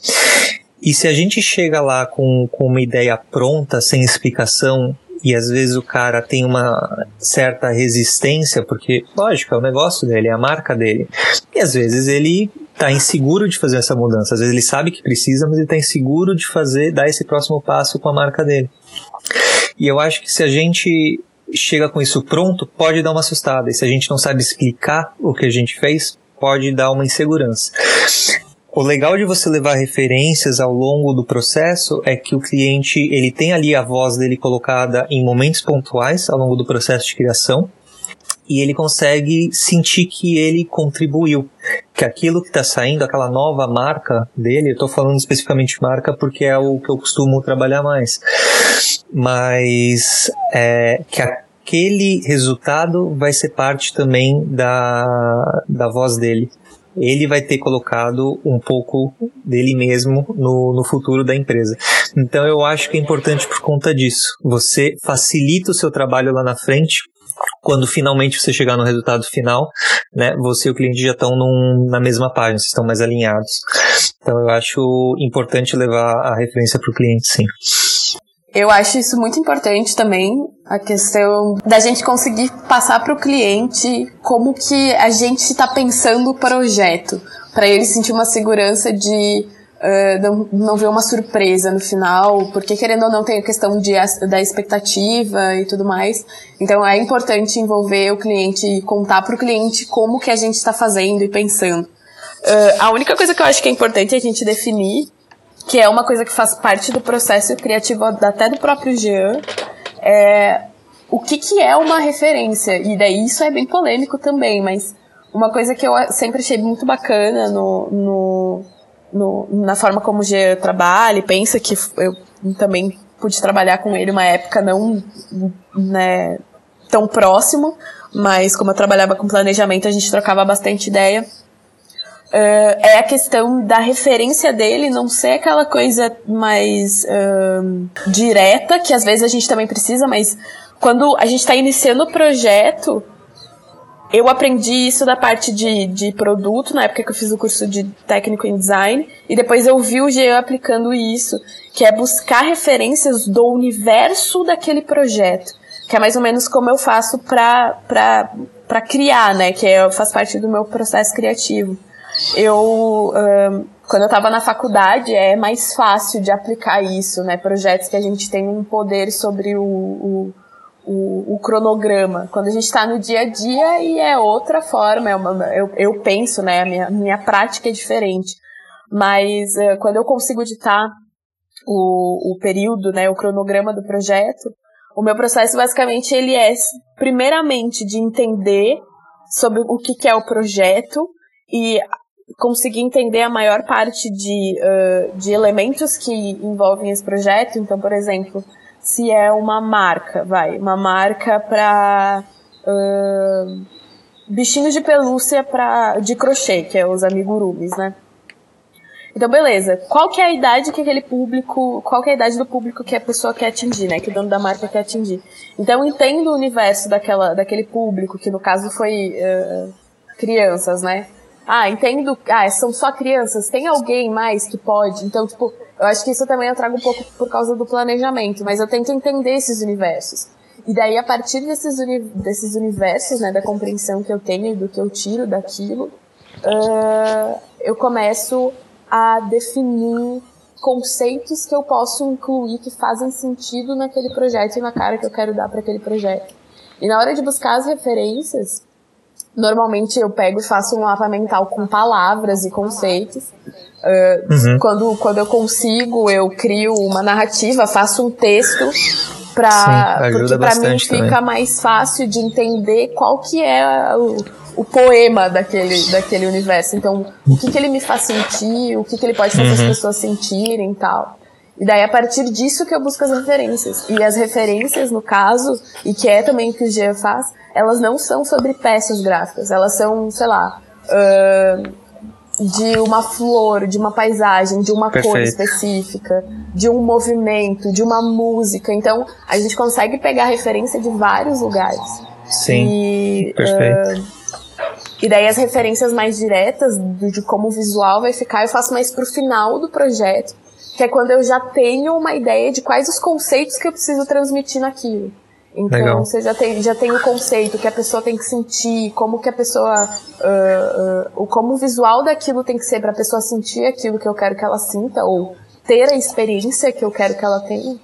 C: E se a gente chega lá com, com uma ideia pronta, sem explicação, e às vezes o cara tem uma certa resistência, porque, lógico, é o negócio dele, é a marca dele. E às vezes ele tá inseguro de fazer essa mudança. Às vezes ele sabe que precisa, mas ele tá inseguro de fazer, dar esse próximo passo com a marca dele. E eu acho que se a gente chega com isso pronto, pode dar uma assustada. E se a gente não sabe explicar o que a gente fez, pode dar uma insegurança. O legal de você levar referências ao longo do processo é que o cliente ele tem ali a voz dele colocada em momentos pontuais ao longo do processo de criação e ele consegue sentir que ele contribuiu, que aquilo que está saindo, aquela nova marca dele, eu estou falando especificamente marca porque é o que eu costumo trabalhar mais, mas é, que aquele resultado vai ser parte também da, da voz dele ele vai ter colocado um pouco dele mesmo no, no futuro da empresa. Então eu acho que é importante por conta disso. Você facilita o seu trabalho lá na frente, quando finalmente você chegar no resultado final, né, você e o cliente já estão num, na mesma página, vocês estão mais alinhados. Então eu acho importante levar a referência para o cliente, sim.
B: Eu acho isso muito importante também, a questão da gente conseguir passar para o cliente como que a gente está pensando o projeto, para ele sentir uma segurança de uh, não, não ver uma surpresa no final, porque querendo ou não tem a questão de, da expectativa e tudo mais. Então é importante envolver o cliente e contar para o cliente como que a gente está fazendo e pensando. Uh, a única coisa que eu acho que é importante é a gente definir que é uma coisa que faz parte do processo criativo até do próprio Jean, é o que, que é uma referência. E daí isso é bem polêmico também, mas uma coisa que eu sempre achei muito bacana no, no, no na forma como o Jean trabalha e pensa, que eu também pude trabalhar com ele uma época não né, tão próximo, mas como eu trabalhava com planejamento, a gente trocava bastante ideia Uh, é a questão da referência dele não ser aquela coisa mais uh, direta, que às vezes a gente também precisa, mas quando a gente está iniciando o projeto, eu aprendi isso da parte de, de produto, na época que eu fiz o curso de técnico em design, e depois eu vi o Jean aplicando isso, que é buscar referências do universo daquele projeto, que é mais ou menos como eu faço para criar, né, que é, faz parte do meu processo criativo eu um, quando eu estava na faculdade é mais fácil de aplicar isso, né? Projetos que a gente tem um poder sobre o, o, o, o cronograma. Quando a gente está no dia a dia e é outra forma, é uma, eu, eu penso, né? A minha, minha prática é diferente. Mas uh, quando eu consigo editar o, o período, né, o cronograma do projeto, o meu processo basicamente ele é primeiramente de entender sobre o que, que é o projeto e conseguir entender a maior parte de, uh, de elementos que envolvem esse projeto. Então, por exemplo, se é uma marca, vai, uma marca para uh, bichinhos de pelúcia pra, de crochê, que é os amigurumis, né? Então, beleza. Qual que é a idade que aquele público, qual que é a idade do público que a pessoa quer atingir, né? Que o dono da marca quer atingir. Então, entendo o universo daquela, daquele público, que no caso foi uh, crianças, né? Ah, entendo. Ah, são só crianças. Tem alguém mais que pode? Então, tipo, eu acho que isso também eu trago um pouco por causa do planejamento, mas eu tento entender esses universos. E daí, a partir desses, uni desses universos, né, da compreensão que eu tenho, do que eu tiro daquilo, uh, eu começo a definir conceitos que eu posso incluir que fazem sentido naquele projeto e na cara que eu quero dar para aquele projeto. E na hora de buscar as referências, normalmente eu pego e faço um mapa mental com palavras e conceitos. Uh, uhum. quando, quando eu consigo, eu crio uma narrativa, faço um texto para porque para mim fica também. mais fácil de entender qual que é o, o poema daquele, daquele universo. Então, o que, que ele me faz sentir, o que, que ele pode fazer uhum. as pessoas sentirem e tal. E daí, a partir disso que eu busco as referências. E as referências, no caso, e que é também o que o Gia faz, elas não são sobre peças gráficas. Elas são, sei lá, uh, de uma flor, de uma paisagem, de uma Perfeito. cor específica, de um movimento, de uma música. Então, a gente consegue pegar referência de vários lugares.
C: Sim.
B: E, perfeito. Uh, e daí as referências mais diretas de como o visual vai ficar, eu faço mais pro final do projeto, que é quando eu já tenho uma ideia de quais os conceitos que eu preciso transmitir naquilo. Então Legal. você já tem, já tem o conceito que a pessoa tem que sentir, como que a pessoa. Uh, uh, como o visual daquilo tem que ser para a pessoa sentir aquilo que eu quero que ela sinta, ou ter a experiência que eu quero que ela tenha.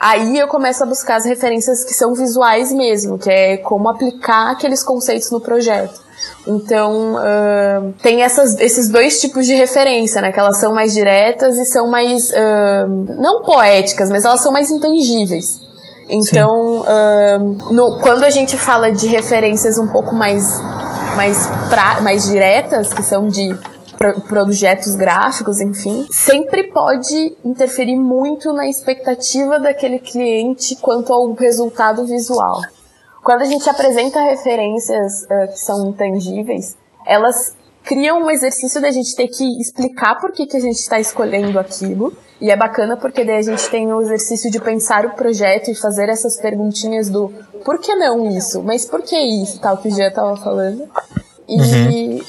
B: Aí eu começo a buscar as referências que são visuais mesmo, que é como aplicar aqueles conceitos no projeto. Então, uh, tem essas, esses dois tipos de referência, né? Que elas são mais diretas e são mais, uh, não poéticas, mas elas são mais intangíveis. Então, uh, no, quando a gente fala de referências um pouco mais, mais, pra, mais diretas, que são de projetos gráficos, enfim, sempre pode interferir muito na expectativa daquele cliente quanto ao resultado visual. Quando a gente apresenta referências uh, que são intangíveis, elas criam um exercício da gente ter que explicar por que, que a gente está escolhendo aquilo. E é bacana porque daí a gente tem o exercício de pensar o projeto e fazer essas perguntinhas do por que não isso? Mas por que isso? Tal que o Gia estava falando. E, uhum.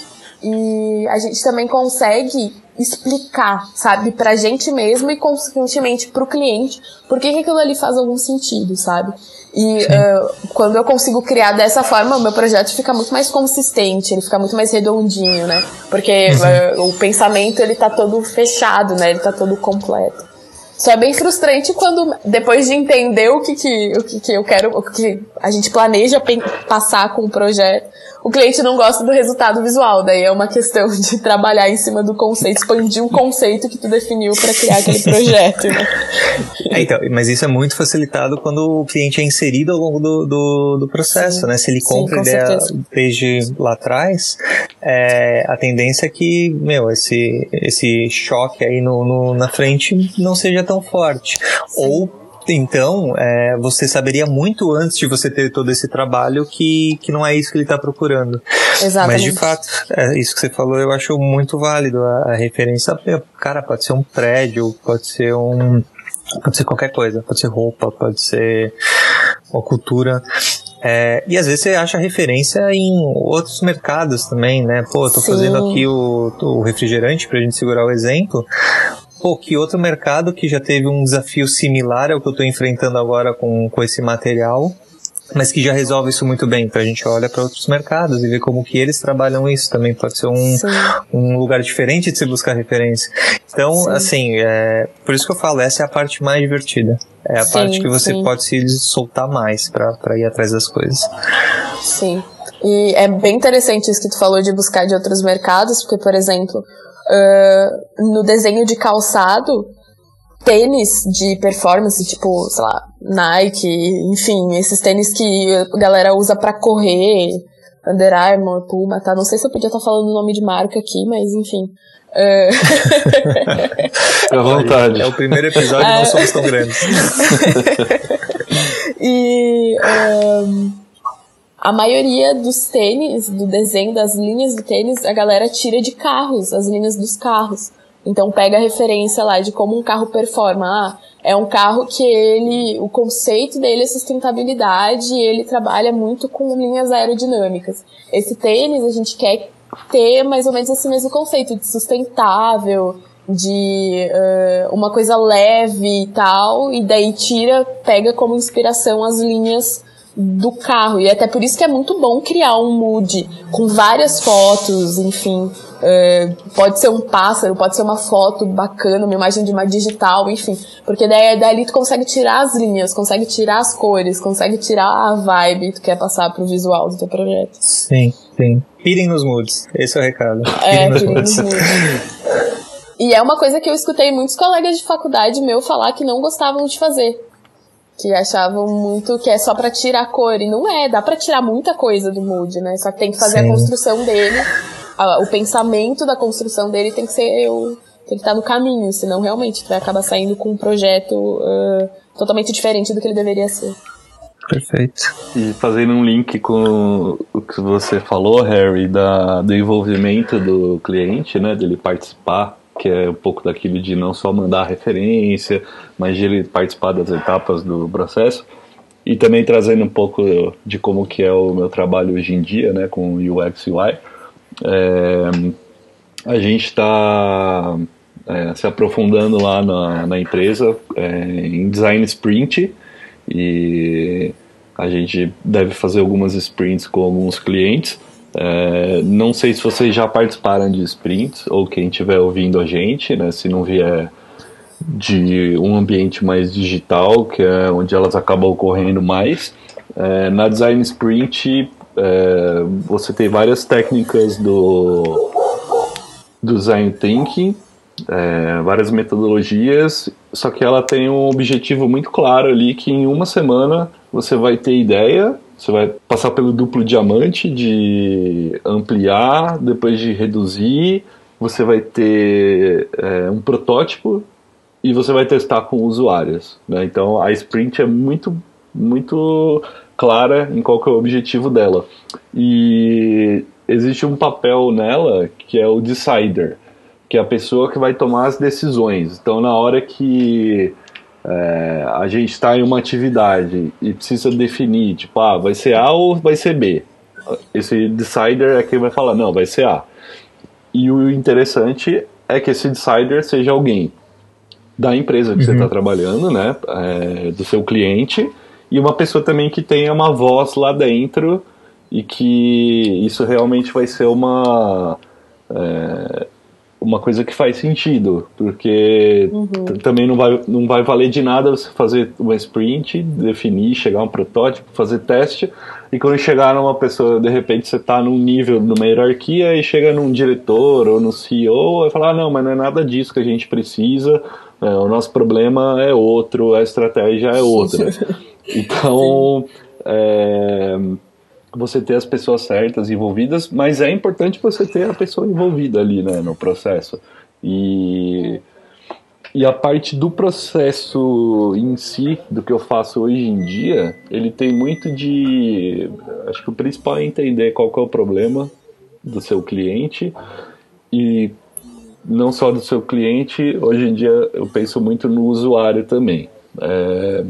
B: E a gente também consegue explicar, sabe, pra gente mesmo e consequentemente pro cliente, por que, aquilo ali faz algum sentido, sabe? E uh, quando eu consigo criar dessa forma, o meu projeto fica muito mais consistente, ele fica muito mais redondinho, né? Porque uh, o pensamento ele tá todo fechado, né? Ele tá todo completo. Só é bem frustrante quando, depois de entender o que, que, o que, que eu quero, o que a gente planeja passar com o projeto, o cliente não gosta do resultado visual. Daí é uma questão *laughs* de trabalhar em cima do conceito, expandir o conceito que tu definiu para criar aquele *laughs* projeto. Né?
C: É, então, mas isso é muito facilitado quando o cliente é inserido ao longo do, do, do processo, Sim. né? Se ele compra Sim, certeza. desde lá atrás, é, a tendência é que, meu, esse, esse choque aí no, no na frente não seja tão forte. Sim. Ou então, é, você saberia muito antes de você ter todo esse trabalho que, que não é isso que ele está procurando.
B: Exatamente.
C: Mas, de fato, é, isso que você falou eu acho muito válido. A, a referência, cara, pode ser um prédio, pode ser um. Pode ser qualquer coisa, pode ser roupa, pode ser uma cultura. É, e às vezes você acha referência em outros mercados também, né? Pô, tô Sim. fazendo aqui o, o refrigerante pra gente segurar o exemplo pô, que outro mercado que já teve um desafio similar ao que eu estou enfrentando agora com, com esse material, mas que já resolve isso muito bem. Então a gente olha para outros mercados e vê como que eles trabalham isso também. Pode ser um, um lugar diferente de se buscar referência. Então, sim. assim, é, por isso que eu falo, essa é a parte mais divertida. É a sim, parte que você sim. pode se soltar mais para ir atrás das coisas.
B: Sim. E é bem interessante isso que tu falou de buscar de outros mercados, porque, por exemplo, uh, no desenho de calçado, tênis de performance, tipo, sei lá, Nike, enfim, esses tênis que a galera usa para correr, Under Armour, Puma, tá? Não sei se eu podia estar tá falando o nome de marca aqui, mas enfim. Uh... *laughs*
A: Fica à vontade.
C: É o primeiro episódio, não somos tão grandes. *laughs*
B: e um, a maioria dos tênis, do desenho das linhas do tênis, a galera tira de carros, as linhas dos carros. Então pega a referência lá de como um carro performa. Ah, é um carro que ele, o conceito dele é sustentabilidade e ele trabalha muito com linhas aerodinâmicas. Esse tênis a gente quer ter mais ou menos esse mesmo conceito de sustentável, de uh, uma coisa leve e tal, e daí tira, pega como inspiração as linhas do carro. E é até por isso que é muito bom criar um mood com várias fotos, enfim. Uh, pode ser um pássaro, pode ser uma foto bacana, uma imagem de uma digital, enfim. Porque daí, daí tu consegue tirar as linhas, consegue tirar as cores, consegue tirar a vibe que tu quer passar pro visual do teu projeto.
C: Sim, sim. Pirem nos moods. Esse é o recado.
B: É, pirem nos moods. E é uma coisa que eu escutei muitos colegas de faculdade meu falar que não gostavam de fazer que achavam muito que é só para tirar cor e não é, dá para tirar muita coisa do mood, né? Só que tem que fazer Sim. a construção dele, a, o pensamento da construção dele tem que ser o tem que estar no caminho, senão realmente tu vai acabar saindo com um projeto uh, totalmente diferente do que ele deveria ser.
C: Perfeito.
A: E fazendo um link com o que você falou, Harry, da, do envolvimento do cliente, né, dele participar que é um pouco daquilo de não só mandar referência, mas de ele participar das etapas do processo. E também trazendo um pouco de como que é o meu trabalho hoje em dia, né, com UX UI. É, a gente está é, se aprofundando lá na, na empresa é, em design sprint e a gente deve fazer algumas sprints com alguns clientes é, não sei se vocês já participaram de sprints ou quem estiver ouvindo a gente, né, se não vier de um ambiente mais digital, que é onde elas acabam ocorrendo mais. É, na Design Sprint, é, você tem várias técnicas do, do Design Thinking, é, várias metodologias, só que ela tem um objetivo muito claro ali que em uma semana você vai ter ideia você vai passar pelo duplo diamante de ampliar, depois de reduzir. Você vai ter é, um protótipo e você vai testar com usuários. Né? Então a sprint é muito, muito clara em qual é o objetivo dela. E existe um papel nela que é o decider, que é a pessoa que vai tomar as decisões. Então na hora que é, a gente está em uma atividade e precisa definir, tipo, ah, vai ser A ou vai ser B. Esse decider é quem vai falar, não, vai ser A. E o interessante é que esse decider seja alguém da empresa que uhum. você está trabalhando, né, é, do seu cliente, e uma pessoa também que tenha uma voz lá dentro e que isso realmente vai ser uma é, uma coisa que faz sentido, porque uhum. também não vai, não vai valer de nada você fazer uma sprint, definir, chegar a um protótipo, fazer teste, e quando chegar numa pessoa, de repente você está num nível, numa hierarquia, e chega num diretor ou no CEO, e fala, ah, não, mas não é nada disso que a gente precisa, é, o nosso problema é outro, a estratégia é outra. *laughs* então, é, você ter as pessoas certas envolvidas, mas é importante você ter a pessoa envolvida ali, né, no processo. E, e a parte do processo em si, do que eu faço hoje em dia, ele tem muito de. Acho que o principal é entender qual é o problema do seu cliente e não só do seu cliente, hoje em dia eu penso muito no usuário também. É,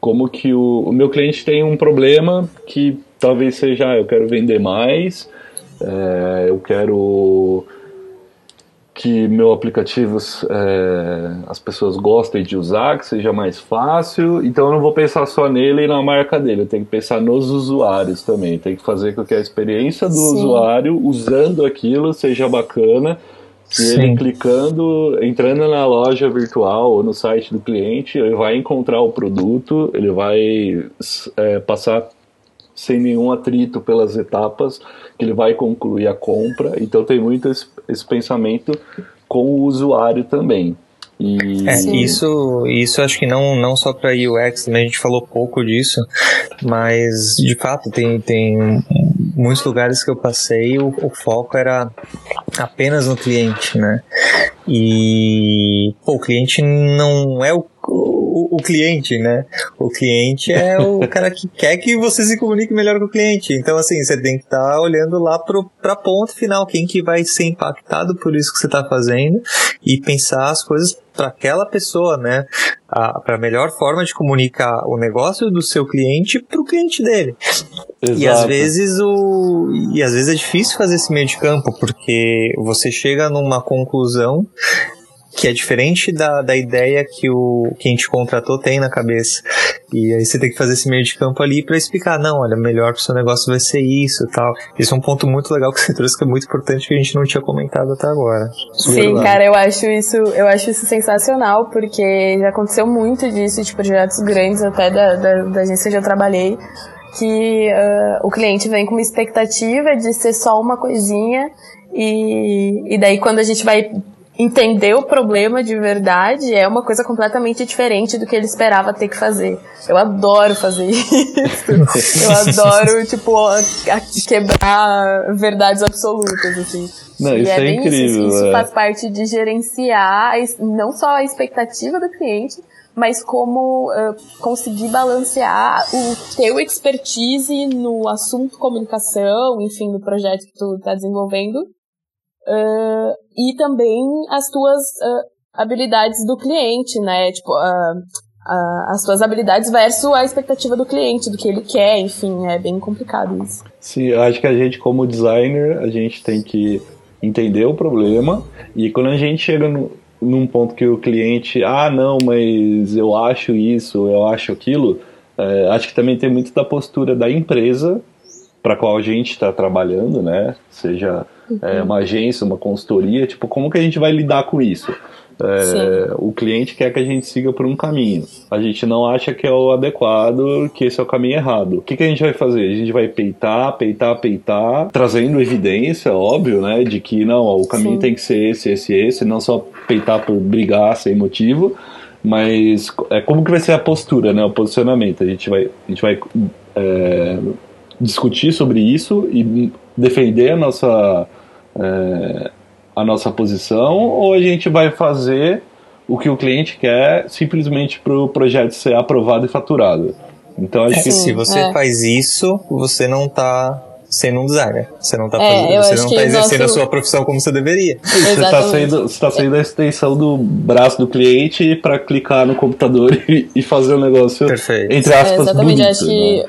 A: como que o, o meu cliente tem um problema que talvez seja, eu quero vender mais, é, eu quero que meu aplicativo é, as pessoas gostem de usar, que seja mais fácil. Então eu não vou pensar só nele e na marca dele, eu tenho que pensar nos usuários também. Tem que fazer com que a experiência do Sim. usuário usando aquilo seja bacana. Sim. ele clicando, entrando na loja virtual ou no site do cliente, ele vai encontrar o produto, ele vai é, passar sem nenhum atrito pelas etapas, que ele vai concluir a compra. Então tem muito esse, esse pensamento com o usuário também. E...
C: É, isso, isso acho que não, não só para UX, né, a gente falou pouco disso, mas de fato tem, tem muitos lugares que eu passei o, o foco era apenas no cliente, né? E pô, o cliente não é o o, o, cliente, né? O cliente é o *laughs* cara que quer que você se comunique melhor com o cliente. Então, assim, você tem que estar tá olhando lá pro, pra ponto final, quem que vai ser impactado por isso que você está fazendo e pensar as coisas para aquela pessoa, né? Para a melhor forma de comunicar o negócio do seu cliente para o cliente dele. Exato. E às vezes o e às vezes é difícil fazer esse meio de campo porque você chega numa conclusão que é diferente da, da ideia que o quem te contratou tem na cabeça. E aí você tem que fazer esse meio de campo ali para explicar, não, olha, melhor pro seu negócio vai ser isso e tal. Isso é um ponto muito legal que você *laughs* trouxe que é muito importante que a gente não tinha comentado até agora.
B: Sim, cara, eu acho isso, eu acho isso sensacional, porque já aconteceu muito disso, de projetos grandes até da, da, da agência que eu trabalhei, que uh, o cliente vem com uma expectativa de ser só uma coisinha e, e daí quando a gente vai entender o problema de verdade é uma coisa completamente diferente do que ele esperava ter que fazer. Eu adoro fazer *laughs* isso. Eu adoro, tipo, quebrar verdades absolutas, assim.
A: Não, isso é, é incrível.
B: Isso, isso
A: é.
B: faz parte de gerenciar não só a expectativa do cliente, mas como uh, conseguir balancear o teu expertise no assunto comunicação, enfim, no projeto que tu está desenvolvendo, uh, e também as tuas uh, habilidades do cliente, né? Tipo, uh, as tuas habilidades versus a expectativa do cliente, do que ele quer, enfim, é bem complicado isso.
A: Sim, eu acho que a gente, como designer, a gente tem que entender o problema e quando a gente chega no, num ponto que o cliente, ah, não, mas eu acho isso, eu acho aquilo, é, acho que também tem muito da postura da empresa para qual a gente está trabalhando, né? Seja. É, uma agência, uma consultoria, tipo, como que a gente vai lidar com isso? É, o cliente quer que a gente siga por um caminho. A gente não acha que é o adequado, que esse é o caminho errado. O que, que a gente vai fazer? A gente vai peitar, peitar, peitar, trazendo evidência, óbvio, né? De que não, ó, o caminho Sim. tem que ser esse, esse, esse, não só peitar por brigar sem motivo. Mas é como que vai ser a postura, né? O posicionamento. A gente vai, a gente vai é, discutir sobre isso e defender a nossa, é, a nossa posição ou a gente vai fazer o que o cliente quer simplesmente para o projeto ser aprovado e faturado. Então acho
C: é,
A: que
C: se você é. faz isso, você não está sendo um designer. Você não está é, você não tá exercendo nosso... a sua profissão como você deveria.
A: Você está sendo, você tá sendo a extensão do braço do cliente para clicar no computador *laughs* e, e, fazer o um negócio
C: Perfeito.
A: entre aspas é, exatamente. Bonito, acho
B: que né?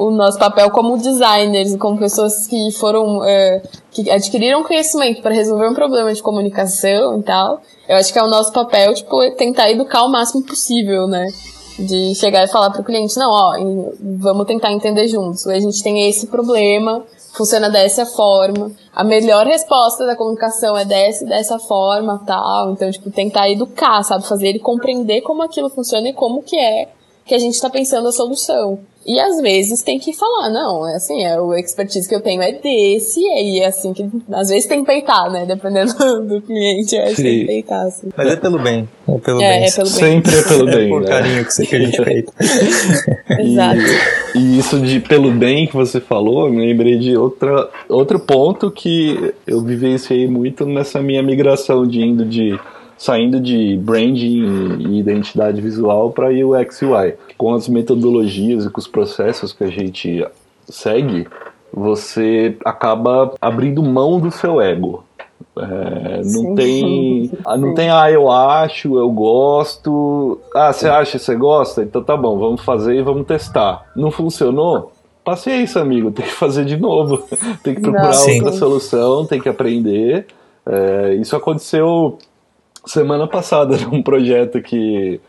B: O nosso papel como designers, como pessoas que foram, é, que adquiriram conhecimento para resolver um problema de comunicação e tal, eu acho que é o nosso papel, tipo, tentar educar o máximo possível, né? De chegar e falar para o cliente, não, ó, vamos tentar entender juntos. A gente tem esse problema, funciona dessa forma. A melhor resposta da comunicação é dessa dessa forma, tal. Então, tipo, tentar educar, sabe? Fazer ele compreender como aquilo funciona e como que é que a gente está pensando a solução. E às vezes tem que falar, não, é assim, é, o expertise que eu tenho é desse, e é assim que às vezes tem que peitar, né? Dependendo *laughs* do cliente, eu acho que tem que peitar, assim.
C: Mas é pelo bem. É pelo
B: é,
C: bem.
B: É pelo bem.
A: Sempre é pelo bem.
C: É por
A: né?
C: carinho que, que a gente peita. *laughs*
B: Exato.
A: E, e, isso de pelo bem que você falou, eu me lembrei de outra, outro ponto que eu vivenciei muito nessa minha migração de indo de saindo de branding e identidade visual para UX UI. Com as metodologias e com os processos que a gente segue, você acaba abrindo mão do seu ego. É, não Sim. tem. Ah, não tem, ah, eu acho, eu gosto. Ah, você acha, você gosta? Então tá bom, vamos fazer e vamos testar. Não funcionou? Paciência, amigo, tem que fazer de novo. *laughs* tem que procurar não, outra solução, tem que aprender. É, isso aconteceu semana passada num projeto que,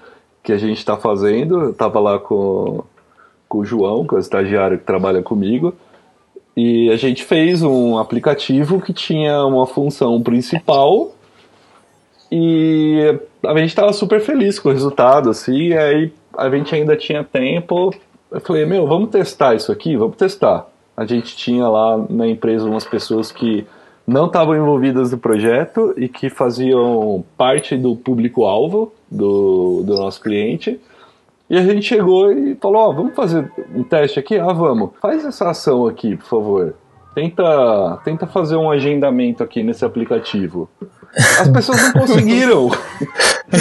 A: que a gente está fazendo. Eu tava lá com, com o João, que é o estagiário que trabalha comigo. E a gente fez um aplicativo que tinha uma função principal e a gente estava super feliz com o resultado, assim, e aí a gente ainda tinha tempo. Eu falei, meu, vamos testar isso aqui? Vamos testar. A gente tinha lá na empresa umas pessoas que não estavam envolvidas no projeto e que faziam parte do público-alvo do, do nosso cliente. E a gente chegou e falou: Ó, oh, vamos fazer um teste aqui? Ah, vamos. Faz essa ação aqui, por favor. Tenta, tenta fazer um agendamento aqui nesse aplicativo. As pessoas não conseguiram. *laughs*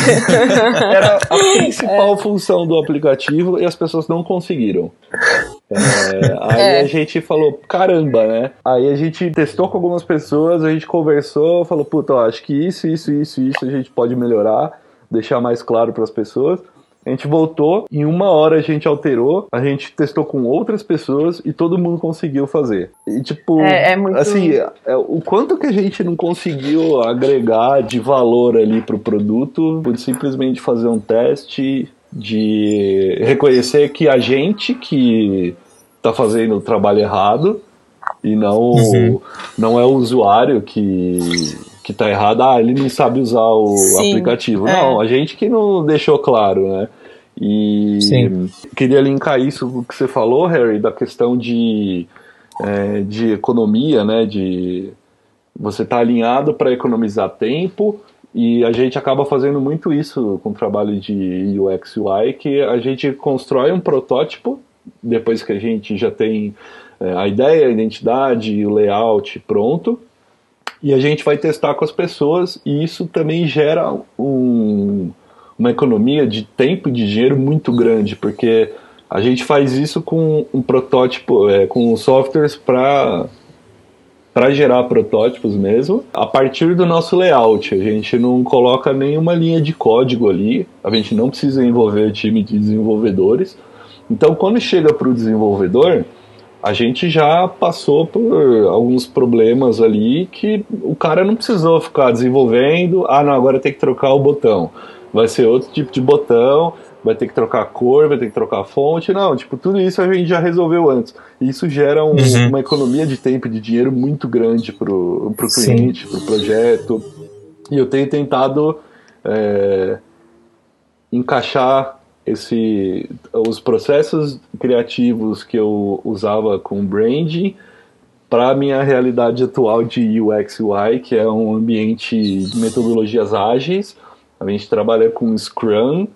A: Era a principal é. função do aplicativo e as pessoas não conseguiram. É, aí é. a gente falou, caramba, né? Aí a gente testou com algumas pessoas, a gente conversou, falou, puta, ó, acho que isso, isso, isso, isso a gente pode melhorar, deixar mais claro para as pessoas. A gente voltou, em uma hora a gente alterou, a gente testou com outras pessoas e todo mundo conseguiu fazer. E tipo, é, é muito... assim, é, o quanto que a gente não conseguiu agregar de valor ali pro produto por simplesmente fazer um teste de reconhecer que a gente que tá fazendo o trabalho errado e não, uhum. não é o usuário que que tá errado, ah, ele não sabe usar o Sim, aplicativo. É. Não, a gente que não deixou claro, né? E Sim. queria linkar isso que você falou, Harry, da questão de, é, de economia, né? De você estar tá alinhado para economizar tempo. E a gente acaba fazendo muito isso com o trabalho de UX UI, que a gente constrói um protótipo depois que a gente já tem é, a ideia, a identidade, o layout pronto e a gente vai testar com as pessoas e isso também gera um, uma economia de tempo e de dinheiro muito grande, porque a gente faz isso com um protótipo, é, com softwares para para gerar protótipos mesmo, a partir do nosso layout. A gente não coloca nenhuma linha de código ali, a gente não precisa envolver time de desenvolvedores. Então, quando chega para o desenvolvedor, a gente já passou por alguns problemas ali que o cara não precisou ficar desenvolvendo. Ah, não, agora tem que trocar o botão. Vai ser outro tipo de botão, vai ter que trocar a cor, vai ter que trocar a fonte. Não, tipo, tudo isso a gente já resolveu antes. E isso gera um, uhum. uma economia de tempo e de dinheiro muito grande pro, pro cliente, Sim. pro projeto. E eu tenho tentado é, encaixar esse os processos criativos que eu usava com branding para a minha realidade atual de UX UI, que é um ambiente de metodologias ágeis. A gente trabalha com Scrum,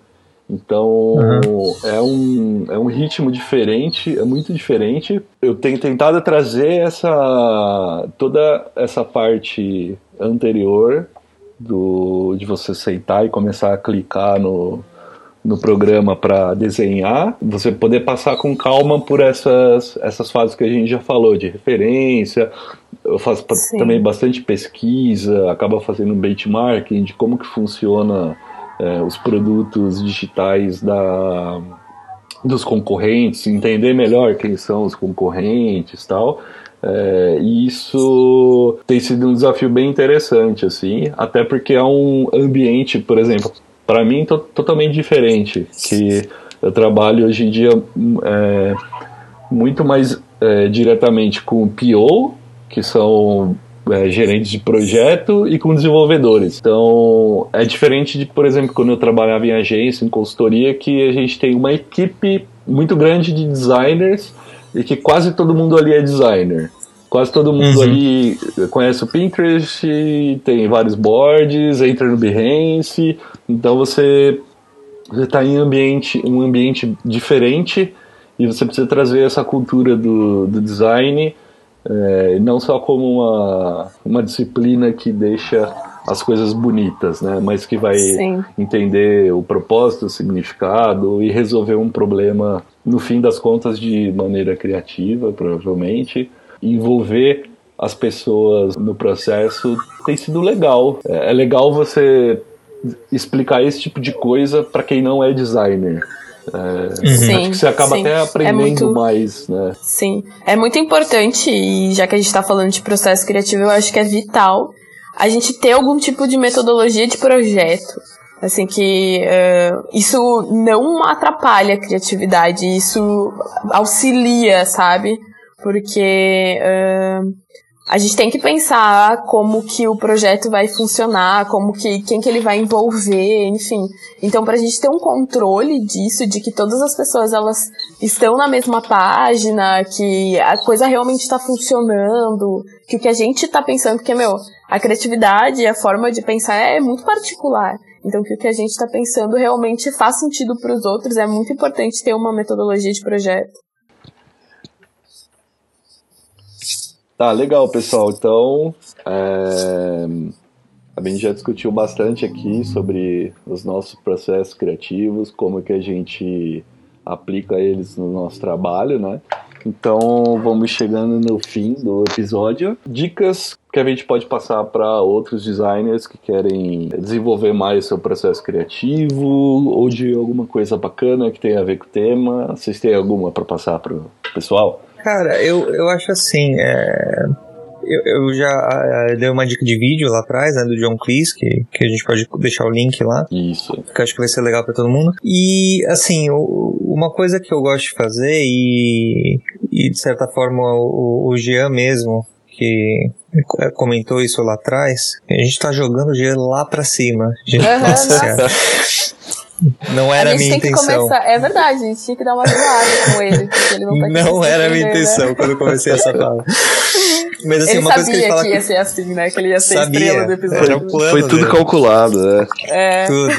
A: então uhum. é, um, é um ritmo diferente, é muito diferente. Eu tenho tentado trazer essa toda essa parte anterior do de você sentar e começar a clicar no, no programa para desenhar, você poder passar com calma por essas, essas fases que a gente já falou, de referência, eu faço Sim. também bastante pesquisa, acaba fazendo benchmarking de como que funciona é, os produtos digitais da, dos concorrentes, entender melhor quem são os concorrentes tal. É, e isso tem sido um desafio bem interessante, assim, até porque é um ambiente, por exemplo, para mim to totalmente diferente, que eu trabalho hoje em dia é, muito mais é, diretamente com PO, que são é, gerentes de projeto, e com desenvolvedores. Então, é diferente de, por exemplo, quando eu trabalhava em agência, em consultoria, que a gente tem uma equipe muito grande de designers e que quase todo mundo ali é designer. Quase todo mundo uhum. ali conhece o Pinterest, tem vários boards, entra no Behance, então você está em ambiente, um ambiente diferente e você precisa trazer essa cultura do, do design, é, não só como uma, uma disciplina que deixa as coisas bonitas, né? Mas que vai Sim. entender o propósito, o significado e resolver um problema, no fim das contas, de maneira criativa, provavelmente. Envolver as pessoas no processo tem sido legal. É, é legal você explicar esse tipo de coisa para quem não é designer. É, sim, acho que você acaba sim. até é aprendendo é muito, mais, né?
B: Sim, é muito importante e já que a gente está falando de processo criativo, eu acho que é vital a gente ter algum tipo de metodologia de projeto. Assim, que uh, isso não atrapalha a criatividade, isso auxilia, sabe? Porque uh, a gente tem que pensar como que o projeto vai funcionar, como que quem que ele vai envolver, enfim. Então, para a gente ter um controle disso, de que todas as pessoas elas estão na mesma página, que a coisa realmente está funcionando, que o que a gente está pensando, porque meu, a criatividade, a forma de pensar é muito particular. Então, que o que a gente está pensando realmente faz sentido para os outros, é muito importante ter uma metodologia de projeto.
A: Tá, legal, pessoal. Então, é... a gente já discutiu bastante aqui sobre os nossos processos criativos, como que a gente aplica eles no nosso trabalho, né? Então, vamos chegando no fim do episódio. Dicas que a gente pode passar para outros designers que querem desenvolver mais seu processo criativo ou de alguma coisa bacana que tenha a ver com o tema. Vocês têm alguma para passar para o pessoal?
C: Cara, eu, eu acho assim, é, eu, eu, já uh, dei uma dica de vídeo lá atrás, né, do John Cleese, que, que a gente pode deixar o link lá.
A: Isso.
C: Que eu acho que vai ser legal para todo mundo. E, assim, o, uma coisa que eu gosto de fazer, e, e de certa forma o, o Jean mesmo, que comentou isso lá atrás, a gente tá jogando o Jean lá pra cima. Gente, uhum, nossa. Não era a, minha intenção.
B: Começar... É verdade, a gente tinha que dar uma zoada com ele, porque ele não tá
C: Não era a minha né? intenção quando eu comecei essa fala.
B: Mas assim, ele uma coisa que ele fala que ia ser assim, né? Que ele ia ser sabia, estrela do episódio. Era
A: o plano Foi tudo dele. calculado, né?
B: É.
C: Tudo.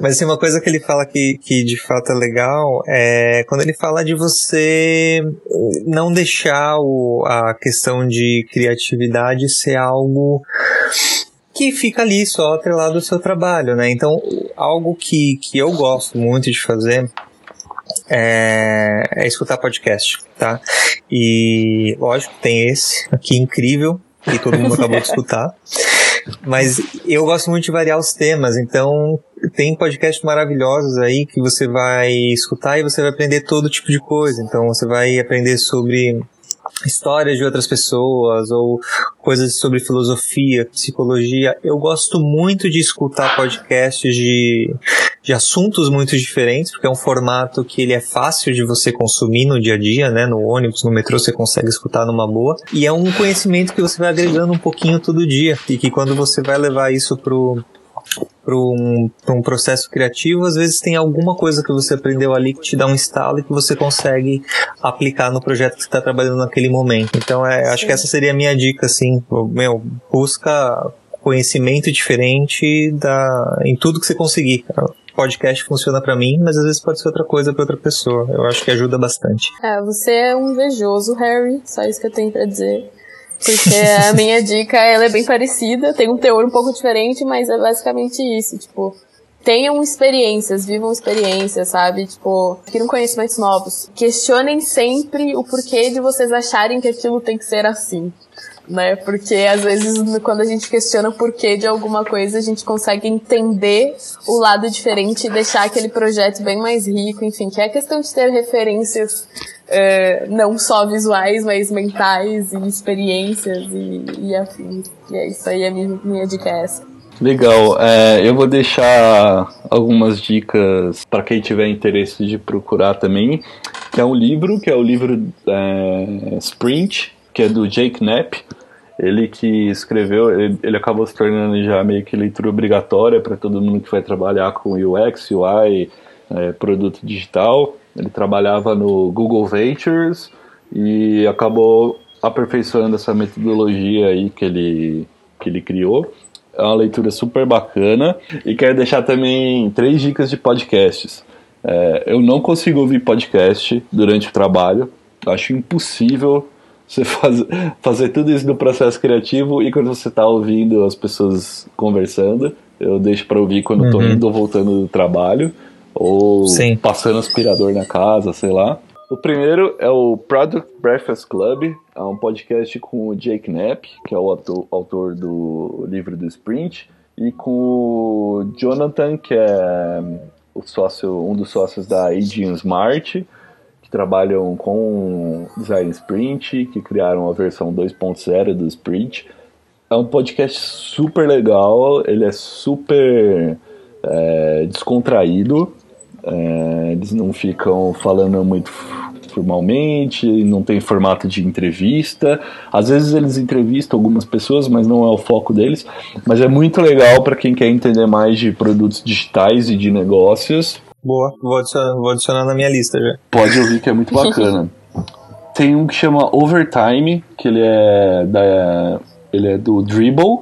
C: Mas assim, uma coisa que ele fala que, que de fato é legal é quando ele fala de você não deixar o, a questão de criatividade ser algo que fica ali só atrelado ao seu trabalho, né? Então, algo que, que eu gosto muito de fazer é, é escutar podcast, tá? E, lógico, tem esse aqui incrível, que todo mundo acabou de *laughs* escutar. Mas eu gosto muito de variar os temas, então tem podcasts maravilhosos aí que você vai escutar e você vai aprender todo tipo de coisa. Então você vai aprender sobre histórias de outras pessoas ou coisas sobre filosofia, psicologia. Eu gosto muito de escutar podcasts de, de assuntos muito diferentes, porque é um formato que ele é fácil de você consumir no dia a dia, né? No ônibus, no metrô, você consegue escutar numa boa. E é um conhecimento que você vai agregando um pouquinho todo dia. E que quando você vai levar isso pro, para um, um processo criativo, às vezes tem alguma coisa que você aprendeu ali que te dá um estalo e que você consegue aplicar no projeto que você está trabalhando naquele momento. Então, é, acho que essa seria a minha dica, assim, meu, busca conhecimento diferente da, em tudo que você conseguir. Podcast funciona para mim, mas às vezes pode ser outra coisa para outra pessoa. Eu acho que ajuda bastante.
B: É, você é um invejoso, Harry. Só isso que eu tenho para dizer. Porque *laughs* a minha dica, ela é bem parecida, tem um teor um pouco diferente, mas é basicamente isso, tipo, tenham experiências, vivam experiências, sabe? Tipo, adquiram conhecimentos novos. Questionem sempre o porquê de vocês acharem que aquilo tem que ser assim né? Porque às vezes quando a gente questiona o porquê de alguma coisa, a gente consegue entender o lado diferente e deixar aquele projeto bem mais rico, enfim, que é questão de ter referências é, não só visuais, mas mentais e experiências e, e afim. E é isso aí, a minha, minha dica é essa.
A: Legal, é, eu vou deixar algumas dicas para quem tiver interesse de procurar também, que é um livro, que é o livro é, Sprint, que é do Jake Knapp. Ele que escreveu, ele, ele, acabou se tornando já meio que leitura obrigatória para todo mundo que vai trabalhar com UX, UI, é, produto digital. Ele trabalhava no Google Ventures e acabou aperfeiçoando essa metodologia aí que ele, que ele criou. É uma leitura super bacana. E quero deixar também três dicas de podcasts. É, eu não consigo ouvir podcast durante o trabalho. Acho impossível você faz, fazer tudo isso no processo criativo e quando você está ouvindo as pessoas conversando, eu deixo para ouvir quando estou uhum. indo ou voltando do trabalho, ou Sim. passando aspirador na casa, sei lá. O primeiro é o Product Breakfast Club, é um podcast com o Jake Knapp, que é o autor, autor do livro do Sprint, e com o Jonathan, que é o sócio, um dos sócios da Aging Smart, que trabalham com design sprint, que criaram a versão 2.0 do sprint. É um podcast super legal, ele é super é, descontraído, é, eles não ficam falando muito formalmente, não tem formato de entrevista. Às vezes eles entrevistam algumas pessoas, mas não é o foco deles. Mas é muito legal para quem quer entender mais de produtos digitais e de negócios.
C: Boa, vou adicionar, vou adicionar na minha lista já.
A: Pode ouvir que é muito bacana. *laughs* tem um que chama Overtime, que ele é da ele é do Dribble.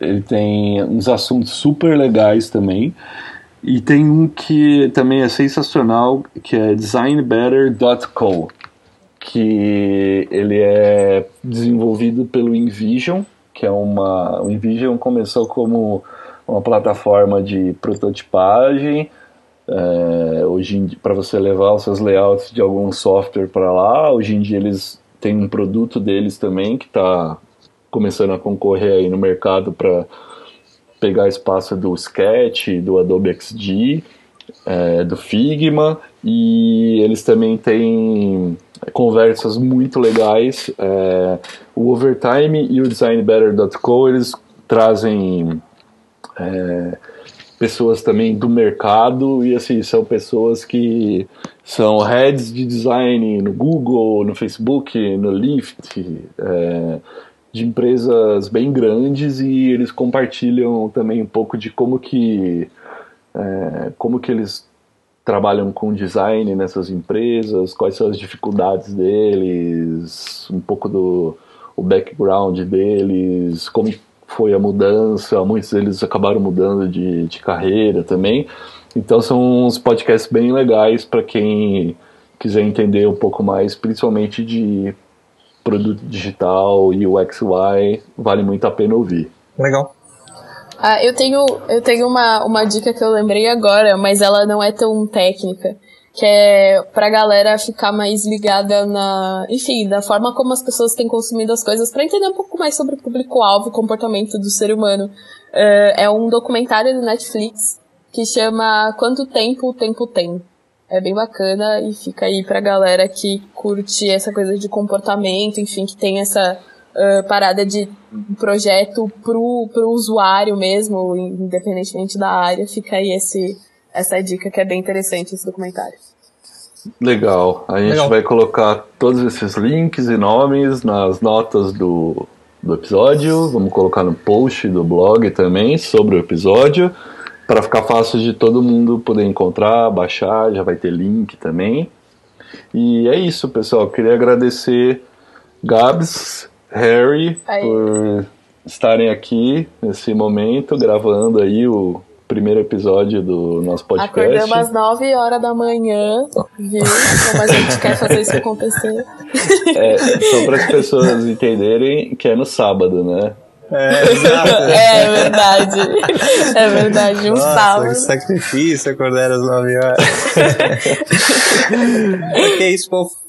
A: Ele tem uns assuntos super legais também. E tem um que também é sensacional, que é designbetter.co, que ele é desenvolvido pelo InVision, que é uma... O InVision começou como uma plataforma de prototipagem, é, hoje para você levar os seus layouts de algum software para lá. Hoje em dia eles têm um produto deles também que está começando a concorrer aí no mercado para pegar espaço do Sketch, do Adobe XD, é, do Figma, e eles também têm conversas muito legais. É, o Overtime e o DesignBetter.co eles trazem é, pessoas também do mercado e assim são pessoas que são heads de design no Google, no Facebook, no Lyft, é, de empresas bem grandes e eles compartilham também um pouco de como que é, como que eles trabalham com design nessas empresas, quais são as dificuldades deles, um pouco do o background deles, como foi a mudança, muitos deles acabaram mudando de, de carreira também. Então são uns podcasts bem legais para quem quiser entender um pouco mais, principalmente de produto digital e o XY, vale muito a pena ouvir.
C: Legal.
B: Ah, eu tenho, eu tenho uma, uma dica que eu lembrei agora, mas ela não é tão técnica, que é pra galera ficar mais ligada na, enfim, da forma como as pessoas têm consumido as coisas, para entender um pouco mais sobre o público-alvo e comportamento do ser humano. Uh, é um documentário do Netflix que chama Quanto Tempo o Tempo Tem. É bem bacana e fica aí pra galera que curte essa coisa de comportamento, enfim, que tem essa uh, parada de projeto pro, pro usuário mesmo, independentemente da área. Fica aí esse, essa dica que é bem interessante esse documentário.
A: Legal. A gente Legal. vai colocar todos esses links e nomes nas notas do, do episódio. Vamos colocar no post do blog também sobre o episódio para ficar fácil de todo mundo poder encontrar, baixar, já vai ter link também. E é isso, pessoal. Queria agradecer Gabs, Harry, aí. por estarem aqui nesse momento, gravando aí o primeiro episódio do nosso podcast.
B: Acordamos às 9 horas da manhã, viu? Como a gente quer fazer isso acontecer. *laughs*
A: É, só para as pessoas entenderem que é no sábado, né?
C: É, *laughs* exato.
B: é verdade. É verdade, um Nossa, sábado. Que
C: sacrifício acordar às 9 horas. *laughs* que isso.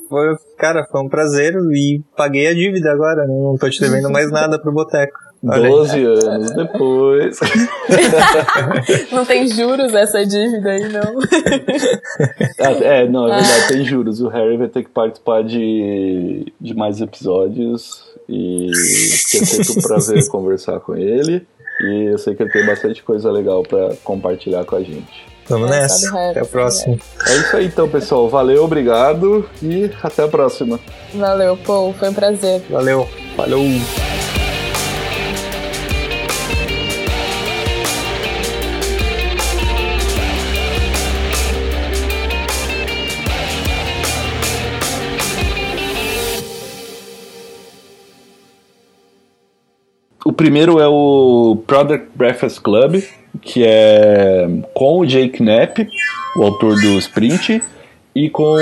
C: Foi, cara, foi um prazer e paguei a dívida agora. Né? Não tô te devendo mais nada pro boteco.
A: Doze anos depois. *laughs*
B: não tem juros essa dívida aí, não. *laughs*
A: Ah, é, não, é verdade, ah. tem juros. O Harry vai ter que participar de, de mais episódios. E é sempre um prazer conversar com ele. E eu sei que ele tem bastante coisa legal para compartilhar com a gente.
C: Vamos é, nessa. Até a próxima.
A: É isso aí então, pessoal. Valeu, obrigado e até a próxima.
B: Valeu, Paul. Foi um prazer.
C: Valeu. Falou.
A: O primeiro é o Product Breakfast Club, que é com o Jake Knapp, o autor do Sprint, e com. *laughs*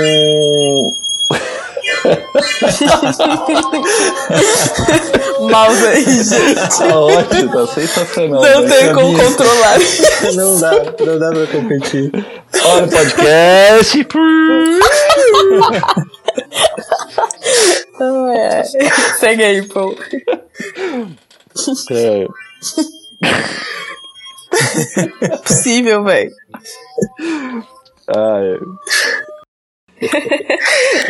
B: Mouse aí, gente.
A: Tá ótimo, tá sensacional.
B: Não né? tem como controlar.
C: Não dá, não dá pra competir.
A: Olha o podcast.
B: é. Segue aí, Paul.
A: É. *laughs*
B: Possível, velho.
A: Ah, é.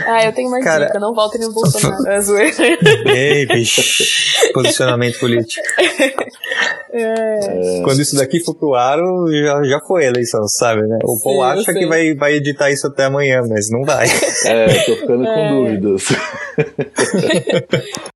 B: ah, eu tenho uma Cara, dica, não votem no Bolsonaro. É zoeira.
C: Ei, bicho. Posicionamento político. É. Quando isso daqui for pro ar, já, já foi a eleição, sabe, né? O Paul acha que vai, vai editar isso até amanhã, mas não vai.
A: É, tô ficando com é. dúvidas. *laughs*